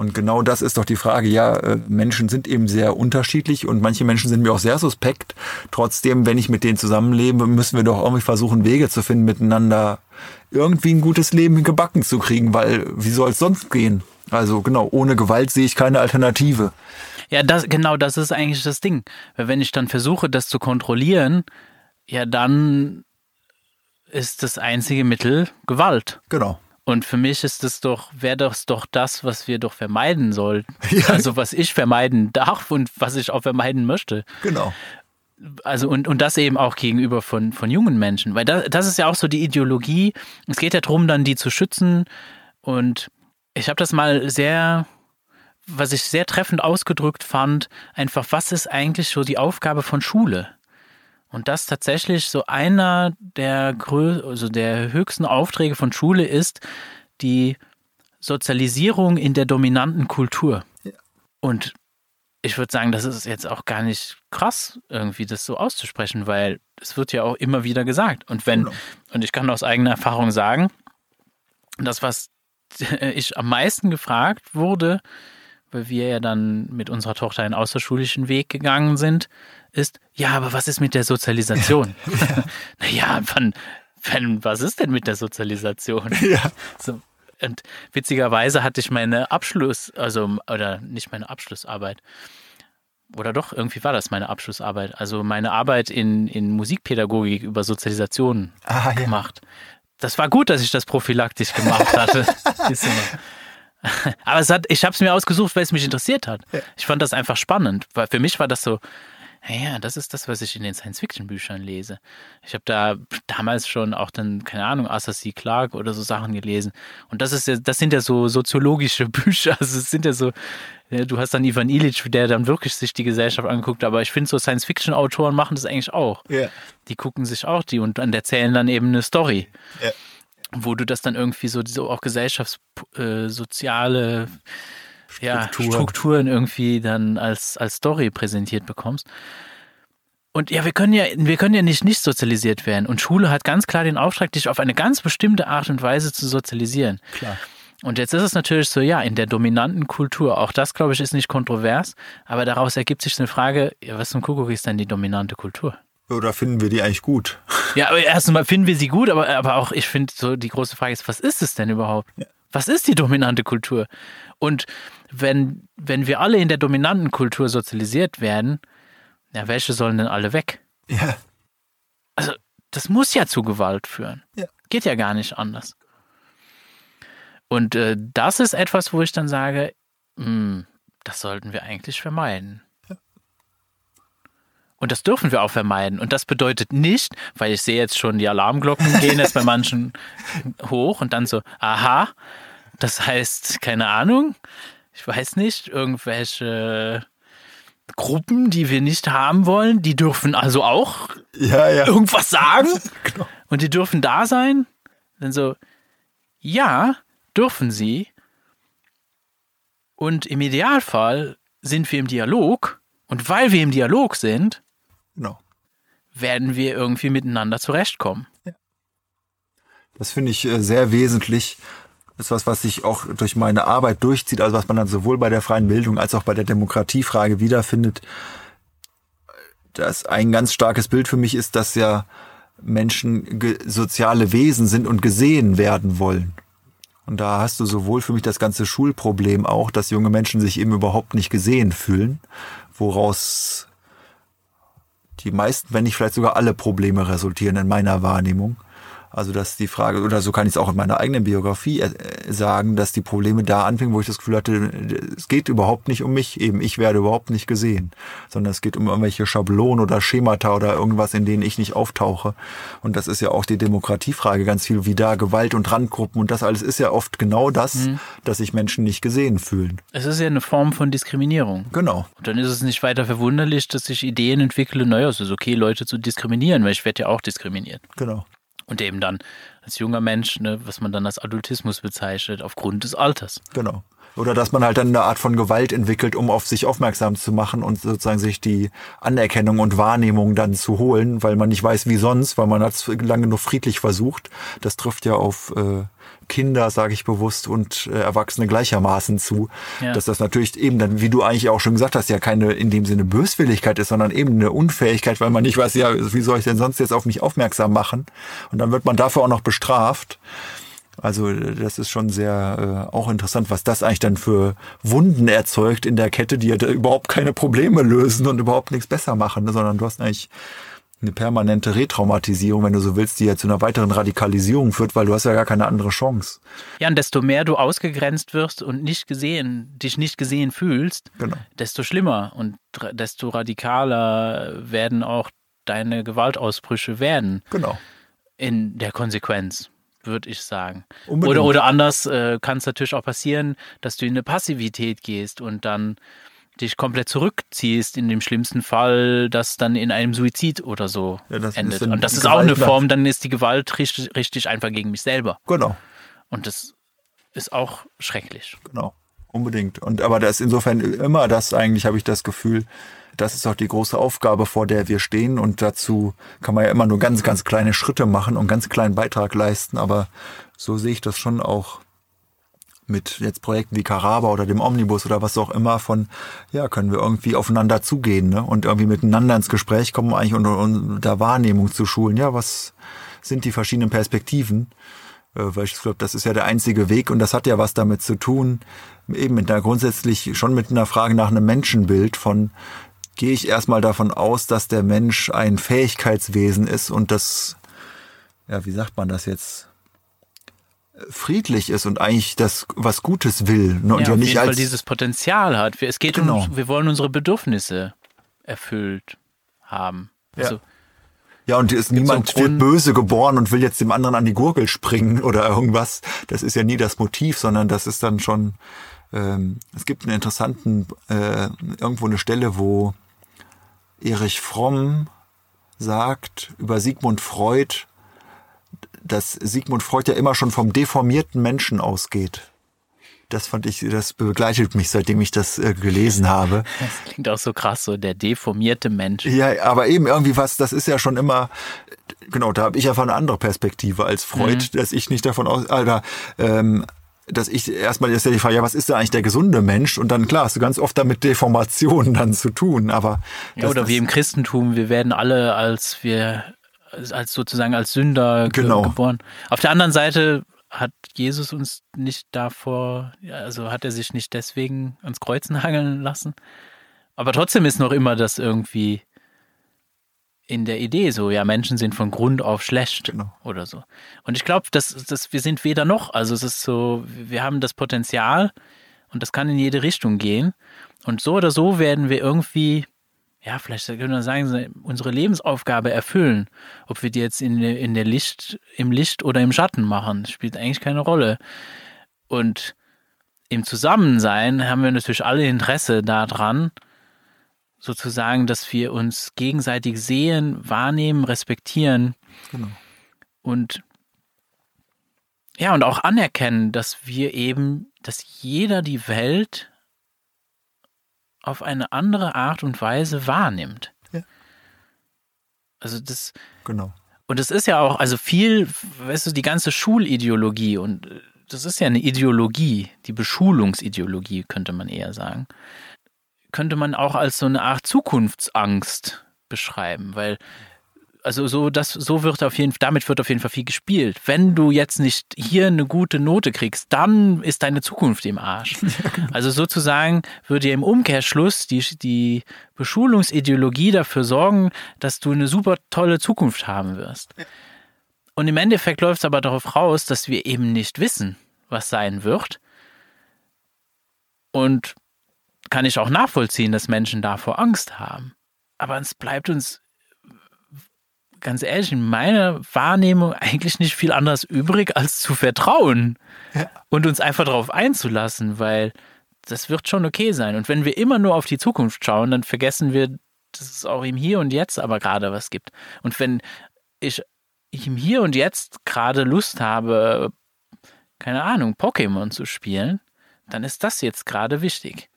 Und genau das ist doch die Frage. Ja, äh, Menschen sind eben sehr unterschiedlich und manche Menschen sind mir auch sehr suspekt. Trotzdem, wenn ich mit denen zusammenlebe, müssen wir doch irgendwie versuchen, Wege zu finden, miteinander irgendwie ein gutes Leben gebacken zu kriegen, weil wie soll es sonst gehen? Also genau, ohne Gewalt sehe ich keine Alternative. Ja, das, genau das ist eigentlich das Ding. Weil wenn ich dann versuche, das zu kontrollieren, ja, dann ist das einzige Mittel Gewalt. Genau. Und für mich ist das doch, wäre das doch das, was wir doch vermeiden sollten. Ja. Also was ich vermeiden darf und was ich auch vermeiden möchte. Genau. Also und, und das eben auch gegenüber von, von jungen Menschen. Weil das, das ist ja auch so die Ideologie. Es geht ja darum, dann die zu schützen. Und ich habe das mal sehr, was ich sehr treffend ausgedrückt fand, einfach, was ist eigentlich so die Aufgabe von Schule? Und das tatsächlich so einer der, grö also der höchsten Aufträge von Schule ist, die Sozialisierung in der dominanten Kultur. Ja. Und ich würde sagen, das ist jetzt auch gar nicht krass, irgendwie das so auszusprechen, weil es wird ja auch immer wieder gesagt. Und wenn, genau. und ich kann aus eigener Erfahrung sagen, das, was ich am meisten gefragt wurde, weil wir ja dann mit unserer Tochter einen außerschulischen Weg gegangen sind, ist, ja, aber was ist mit der Sozialisation? Ja. naja, wann, wann, was ist denn mit der Sozialisation? Ja. So, und witzigerweise hatte ich meine Abschluss, also, oder nicht meine Abschlussarbeit, oder doch, irgendwie war das meine Abschlussarbeit, also meine Arbeit in, in Musikpädagogik über Sozialisation ah, ja. gemacht. Das war gut, dass ich das prophylaktisch gemacht hatte. Aber es hat, ich habe es mir ausgesucht, weil es mich interessiert hat. Ja. Ich fand das einfach spannend, weil für mich war das so, ja, das ist das, was ich in den Science-Fiction-Büchern lese. Ich habe da damals schon auch dann, keine Ahnung, Arthur C. Clarke oder so Sachen gelesen. Und das ist ja, das sind ja so soziologische Bücher. Also es sind ja so, ja, du hast dann Ivan Illich, der dann wirklich sich die Gesellschaft anguckt. Aber ich finde, so Science-Fiction-Autoren machen das eigentlich auch. Ja. Die gucken sich auch die und dann erzählen dann eben eine Story. Ja. Wo du das dann irgendwie so, so auch gesellschaftssoziale äh, ja, Strukturen irgendwie dann als, als Story präsentiert bekommst. Und ja, wir können ja, wir können ja nicht nicht sozialisiert werden. Und Schule hat ganz klar den Auftrag, dich auf eine ganz bestimmte Art und Weise zu sozialisieren. Klar. Und jetzt ist es natürlich so, ja, in der dominanten Kultur, auch das, glaube ich, ist nicht kontrovers, aber daraus ergibt sich eine Frage, ja, was zum Kuckuck ist denn die dominante Kultur? Oder finden wir die eigentlich gut? Ja, aber erstmal finden wir sie gut, aber, aber auch, ich finde, so die große Frage ist, was ist es denn überhaupt? Ja. Was ist die dominante Kultur? Und wenn, wenn wir alle in der dominanten Kultur sozialisiert werden, ja, welche sollen denn alle weg? Ja. Also, das muss ja zu Gewalt führen. Ja. Geht ja gar nicht anders. Und äh, das ist etwas, wo ich dann sage, mh, hm, das sollten wir eigentlich vermeiden. Ja. Und das dürfen wir auch vermeiden. Und das bedeutet nicht, weil ich sehe jetzt schon die Alarmglocken gehen jetzt bei manchen hoch und dann so, aha, das heißt, keine Ahnung, ich weiß nicht, irgendwelche Gruppen, die wir nicht haben wollen, die dürfen also auch ja, ja. irgendwas sagen genau. und die dürfen da sein. Dann so, ja, dürfen sie. Und im Idealfall sind wir im Dialog und weil wir im Dialog sind, genau. werden wir irgendwie miteinander zurechtkommen. Ja. Das finde ich äh, sehr wesentlich ist was, was sich auch durch meine Arbeit durchzieht, also was man dann sowohl bei der freien Bildung als auch bei der Demokratiefrage wiederfindet. Das ein ganz starkes Bild für mich ist, dass ja Menschen soziale Wesen sind und gesehen werden wollen. Und da hast du sowohl für mich das ganze Schulproblem auch, dass junge Menschen sich eben überhaupt nicht gesehen fühlen, woraus die meisten, wenn nicht vielleicht sogar alle Probleme resultieren in meiner Wahrnehmung. Also dass die Frage, oder so kann ich es auch in meiner eigenen Biografie äh, sagen, dass die Probleme da anfingen, wo ich das Gefühl hatte, es geht überhaupt nicht um mich, eben ich werde überhaupt nicht gesehen, sondern es geht um irgendwelche Schablonen oder Schemata oder irgendwas, in denen ich nicht auftauche. Und das ist ja auch die Demokratiefrage ganz viel, wie da Gewalt und Randgruppen und das alles ist ja oft genau das, mhm. dass sich Menschen nicht gesehen fühlen. Es ist ja eine Form von Diskriminierung. Genau. Und dann ist es nicht weiter verwunderlich, dass sich Ideen entwickeln, naja, es ist okay, Leute zu diskriminieren, weil ich werde ja auch diskriminiert. Genau und eben dann als junger Mensch, ne, was man dann als Adultismus bezeichnet, aufgrund des Alters. Genau. Oder dass man halt dann eine Art von Gewalt entwickelt, um auf sich aufmerksam zu machen und sozusagen sich die Anerkennung und Wahrnehmung dann zu holen, weil man nicht weiß, wie sonst, weil man hat es lange nur friedlich versucht. Das trifft ja auf äh, Kinder, sage ich bewusst, und äh, Erwachsene gleichermaßen zu. Ja. Dass das natürlich eben dann, wie du eigentlich auch schon gesagt hast, ja keine in dem Sinne Böswilligkeit ist, sondern eben eine Unfähigkeit, weil man nicht weiß, ja, wie soll ich denn sonst jetzt auf mich aufmerksam machen? Und dann wird man dafür auch noch bestraft. Also das ist schon sehr äh, auch interessant, was das eigentlich dann für Wunden erzeugt in der Kette, die ja überhaupt keine Probleme lösen und überhaupt nichts besser machen, sondern du hast eigentlich eine permanente Retraumatisierung, wenn du so willst, die ja zu einer weiteren Radikalisierung führt, weil du hast ja gar keine andere Chance. Ja, und desto mehr du ausgegrenzt wirst und nicht gesehen, dich nicht gesehen fühlst, genau. desto schlimmer und desto radikaler werden auch deine Gewaltausbrüche werden. Genau. In der Konsequenz würde ich sagen. Oder, oder anders äh, kann es natürlich auch passieren, dass du in eine Passivität gehst und dann dich komplett zurückziehst, in dem schlimmsten Fall, das dann in einem Suizid oder so ja, endet. Und das ist auch eine Form, dann ist die Gewalt richtig, richtig einfach gegen mich selber. Genau. Und das ist auch schrecklich. Genau, unbedingt. Und aber das ist insofern immer das eigentlich, habe ich das Gefühl, das ist auch die große Aufgabe, vor der wir stehen. Und dazu kann man ja immer nur ganz, ganz kleine Schritte machen und ganz kleinen Beitrag leisten. Aber so sehe ich das schon auch mit jetzt Projekten wie Caraba oder dem Omnibus oder was auch immer von, ja, können wir irgendwie aufeinander zugehen ne? und irgendwie miteinander ins Gespräch kommen, eigentlich unter, unter Wahrnehmung zu schulen. Ja, was sind die verschiedenen Perspektiven? Äh, weil ich glaube, das ist ja der einzige Weg und das hat ja was damit zu tun, eben mit einer grundsätzlich schon mit einer Frage nach einem Menschenbild von gehe ich erstmal davon aus, dass der Mensch ein Fähigkeitswesen ist und das, ja, wie sagt man das jetzt? Friedlich ist und eigentlich das was Gutes will ne? und ja, ja nicht als dieses Potenzial hat. Es geht genau. um, wir wollen unsere Bedürfnisse erfüllt haben. Also, ja. Ja, und ist niemand wird böse geboren und will jetzt dem anderen an die Gurgel springen oder irgendwas. Das ist ja nie das Motiv, sondern das ist dann schon. Ähm, es gibt einen interessanten äh, irgendwo eine Stelle, wo Erich Fromm sagt über Sigmund Freud, dass Sigmund Freud ja immer schon vom deformierten Menschen ausgeht. Das fand ich, das begleitet mich, seitdem ich das äh, gelesen habe. Das klingt auch so krass, so der deformierte Mensch. Ja, aber eben irgendwie was, das ist ja schon immer, genau, da habe ich einfach eine andere Perspektive als Freud, mhm. dass ich nicht davon aus, Alter, ähm, dass ich erstmal ist ja die Frage, ja, was ist denn eigentlich der gesunde Mensch? Und dann klar, hast du ganz oft damit Deformationen dann zu tun, aber. Ja, oder wie im Christentum, wir werden alle als wir als sozusagen als Sünder genau. geboren. Auf der anderen Seite hat Jesus uns nicht davor, also hat er sich nicht deswegen ans Kreuz nageln lassen. Aber trotzdem ist noch immer das irgendwie in der Idee so, ja, Menschen sind von Grund auf schlecht genau. oder so. Und ich glaube, dass, dass wir sind weder noch. Also es ist so, wir haben das Potenzial und das kann in jede Richtung gehen. Und so oder so werden wir irgendwie ja, vielleicht können wir sagen, unsere Lebensaufgabe erfüllen. Ob wir die jetzt in, in der Licht, im Licht oder im Schatten machen, spielt eigentlich keine Rolle. Und im Zusammensein haben wir natürlich alle Interesse daran, sozusagen, dass wir uns gegenseitig sehen, wahrnehmen, respektieren. Genau. Und ja, und auch anerkennen, dass wir eben, dass jeder die Welt auf eine andere Art und Weise wahrnimmt. Ja. Also das. Genau. Und es ist ja auch, also viel, weißt du, die ganze Schulideologie und äh, das ist ja eine Ideologie, die Beschulungsideologie könnte man eher sagen, könnte man auch als so eine Art Zukunftsangst beschreiben, weil also so, das, so wird auf jeden damit wird auf jeden Fall viel gespielt. Wenn du jetzt nicht hier eine gute Note kriegst, dann ist deine Zukunft im Arsch. Genau. Also sozusagen würde ja im Umkehrschluss die, die Beschulungsideologie dafür sorgen, dass du eine super tolle Zukunft haben wirst. Und im Endeffekt läuft es aber darauf raus, dass wir eben nicht wissen, was sein wird. Und kann ich auch nachvollziehen, dass Menschen davor Angst haben. Aber es bleibt uns ganz ehrlich, in meiner Wahrnehmung eigentlich nicht viel anderes übrig, als zu vertrauen ja. und uns einfach darauf einzulassen, weil das wird schon okay sein. Und wenn wir immer nur auf die Zukunft schauen, dann vergessen wir, dass es auch im Hier und Jetzt aber gerade was gibt. Und wenn ich, ich im Hier und Jetzt gerade Lust habe, keine Ahnung, Pokémon zu spielen, dann ist das jetzt gerade wichtig.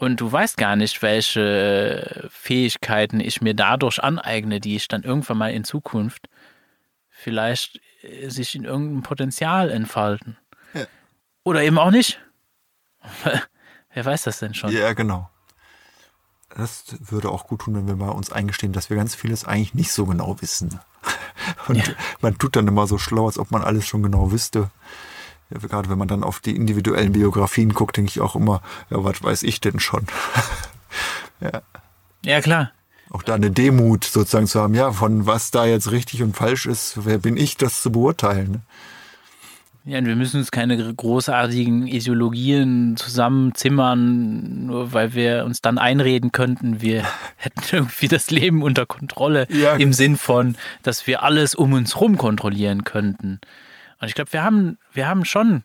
Und du weißt gar nicht, welche Fähigkeiten ich mir dadurch aneigne, die ich dann irgendwann mal in Zukunft vielleicht äh, sich in irgendeinem Potenzial entfalten. Ja. Oder eben auch nicht. Wer weiß das denn schon? Ja, genau. Das würde auch gut tun, wenn wir mal uns eingestehen, dass wir ganz vieles eigentlich nicht so genau wissen. Und ja. man tut dann immer so schlau, als ob man alles schon genau wüsste ja, gerade wenn man dann auf die individuellen Biografien guckt, denke ich auch immer, ja, was weiß ich denn schon? ja. ja, klar. Auch da eine Demut sozusagen zu haben, ja, von was da jetzt richtig und falsch ist, wer bin ich, das zu beurteilen? Ne? Ja, und wir müssen uns keine großartigen Ideologien zusammenzimmern, nur weil wir uns dann einreden könnten, wir hätten irgendwie das Leben unter Kontrolle ja. im Sinn von, dass wir alles um uns herum kontrollieren könnten. Und ich glaube, wir haben, wir haben schon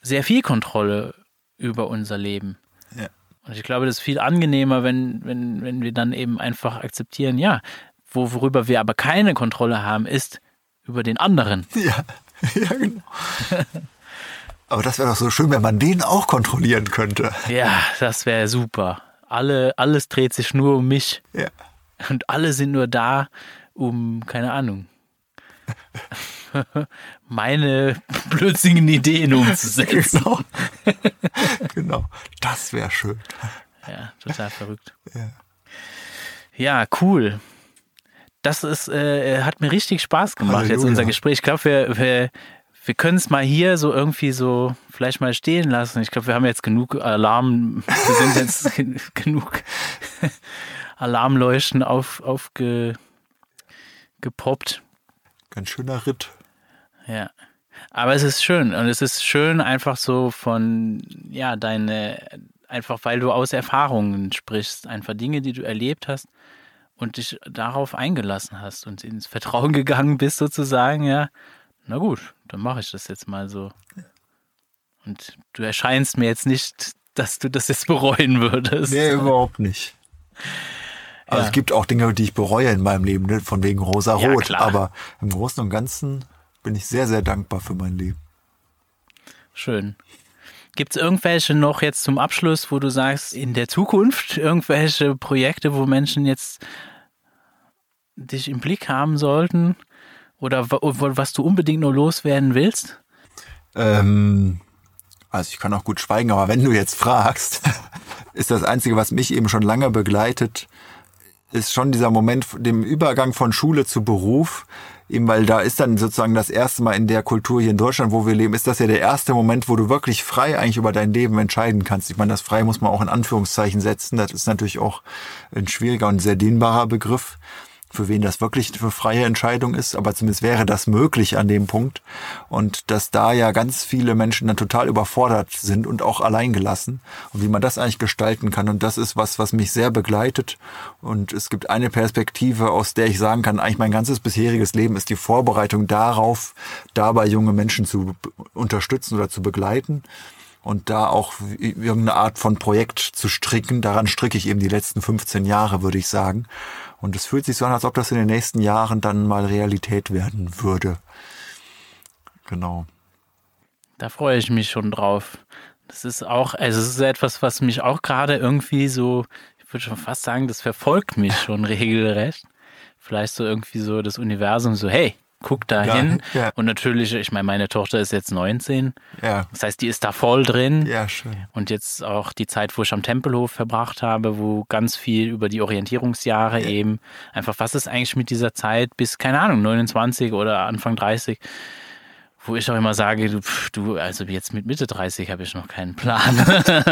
sehr viel Kontrolle über unser Leben. Ja. Und ich glaube, das ist viel angenehmer, wenn, wenn, wenn wir dann eben einfach akzeptieren, ja, worüber wir aber keine Kontrolle haben, ist über den anderen. Ja, ja genau. aber das wäre doch so schön, wenn man den auch kontrollieren könnte. Ja, das wäre super. alle, alles dreht sich nur um mich. Ja. Und alle sind nur da, um, keine Ahnung, meine blödsinnigen Ideen umzusetzen. Genau. genau. Das wäre schön. Ja, total verrückt. Ja. Ja, cool. Das ist, äh, hat mir richtig Spaß gemacht, Halleluja. jetzt unser Gespräch. Ich glaube, wir, wir, wir können es mal hier so irgendwie so vielleicht mal stehen lassen. Ich glaube, wir haben jetzt genug Alarm, wir sind jetzt gen- genug Alarmleuchten auf, aufge, gepoppt. Ganz schöner Ritt. Ja. Aber es ist schön und es ist schön einfach so von, ja, deine, einfach weil du aus Erfahrungen sprichst, einfach Dinge, die du erlebt hast und dich darauf eingelassen hast und ins Vertrauen gegangen bist sozusagen, ja. Na gut, dann mache ich das jetzt mal so. Und du erscheinst mir jetzt nicht, dass du das jetzt bereuen würdest. Nee, überhaupt nicht. Also Ja. es gibt auch Dinge, die ich bereue in meinem Leben, ne? von wegen Ja, rosa-rot. klar. aber im Großen und Ganzen bin ich sehr, sehr dankbar für mein Leben. Schön. Gibt es irgendwelche noch jetzt zum Abschluss, wo du sagst, in der Zukunft irgendwelche Projekte, wo Menschen jetzt dich im Blick haben sollten? Oder was du unbedingt nur loswerden willst? Ähm, also ich kann auch gut schweigen, aber wenn du jetzt fragst, ist das Einzige, was mich eben schon lange begleitet, ist schon dieser Moment, dem Übergang von Schule zu Beruf, eben weil da ist dann sozusagen das erste Mal in der Kultur hier in Deutschland, wo wir leben, ist das ja der erste Moment, wo du wirklich frei eigentlich über dein Leben entscheiden kannst. Ich meine, das frei muss man auch in Anführungszeichen setzen. Das ist natürlich auch ein schwieriger und sehr dehnbarer Begriff für wen das wirklich für freie Entscheidung ist, aber zumindest wäre das möglich an dem Punkt. Und dass da ja ganz viele Menschen dann total überfordert sind und auch alleingelassen. Und wie man das eigentlich gestalten kann. Und das ist was, was mich sehr begleitet. Und es gibt eine Perspektive, aus der ich sagen kann, eigentlich mein ganzes bisheriges Leben ist die Vorbereitung darauf, dabei junge Menschen zu unterstützen oder zu begleiten und da auch irgendeine Art von Projekt zu stricken. Daran stricke ich eben die letzten 15 Jahre, würde ich sagen. Und es fühlt sich so an, als ob das in den nächsten Jahren dann mal Realität werden würde. Genau. Da freue ich mich schon drauf. Das ist auch, also es ist etwas, was mich auch gerade irgendwie so, ich würde schon fast sagen, das verfolgt mich schon regelrecht. Vielleicht so irgendwie so das Universum so, hey, guck da Ja, hin. ja. Und natürlich, ich meine, meine Tochter ist jetzt 19. Ja, Das heißt, die ist da voll drin. ja, schön. Und jetzt auch die Zeit, wo ich am Tempelhof verbracht habe, wo ganz viel über die Orientierungsjahre eben, einfach was ist eigentlich mit dieser Zeit bis, keine Ahnung, 29 oder Anfang 30, wo ich auch immer sage, du, du also jetzt mit Mitte 30 habe ich noch keinen Plan.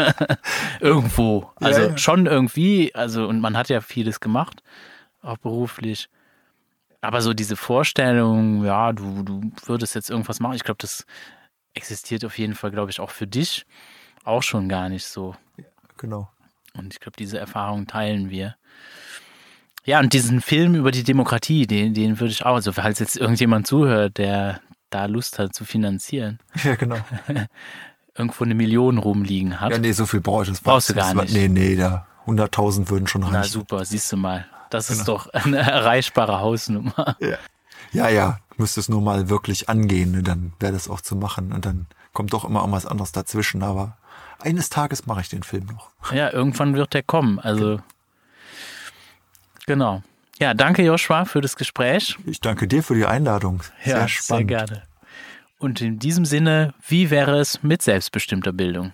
Irgendwo. Also Ja, ja. schon irgendwie, also und man hat ja vieles gemacht, auch beruflich. Aber so diese Vorstellung, ja, du, du würdest jetzt irgendwas machen, ich glaube, das existiert auf jeden Fall, glaube ich, auch für dich auch schon gar nicht so. Genau. Und ich glaube, diese Erfahrung teilen wir. Ja, und diesen Film über die Demokratie, den, den würde ich auch, also falls jetzt irgendjemand zuhört, der da Lust hat zu finanzieren, Ja, genau. irgendwo eine Million rumliegen hat. Ja, nee, so viel brauche ich das Brauchst du gar nicht. Nee, nee, da 100.000 würden schon Na reichen. super, siehst du mal. Das ist doch eine erreichbare Hausnummer. Ja. ja, ja, müsste es nur mal wirklich angehen, ne? dann wäre das auch zu machen. Und dann kommt doch immer irgendwas anderes dazwischen. Aber eines Tages mache ich den Film noch. Ja, irgendwann wird der kommen. Also, genau. Ja, danke Joshua für das Gespräch. Ich danke dir für die Einladung. Sehr ja, spannend. sehr gerne. Und in diesem Sinne, wie wäre es mit selbstbestimmter Bildung?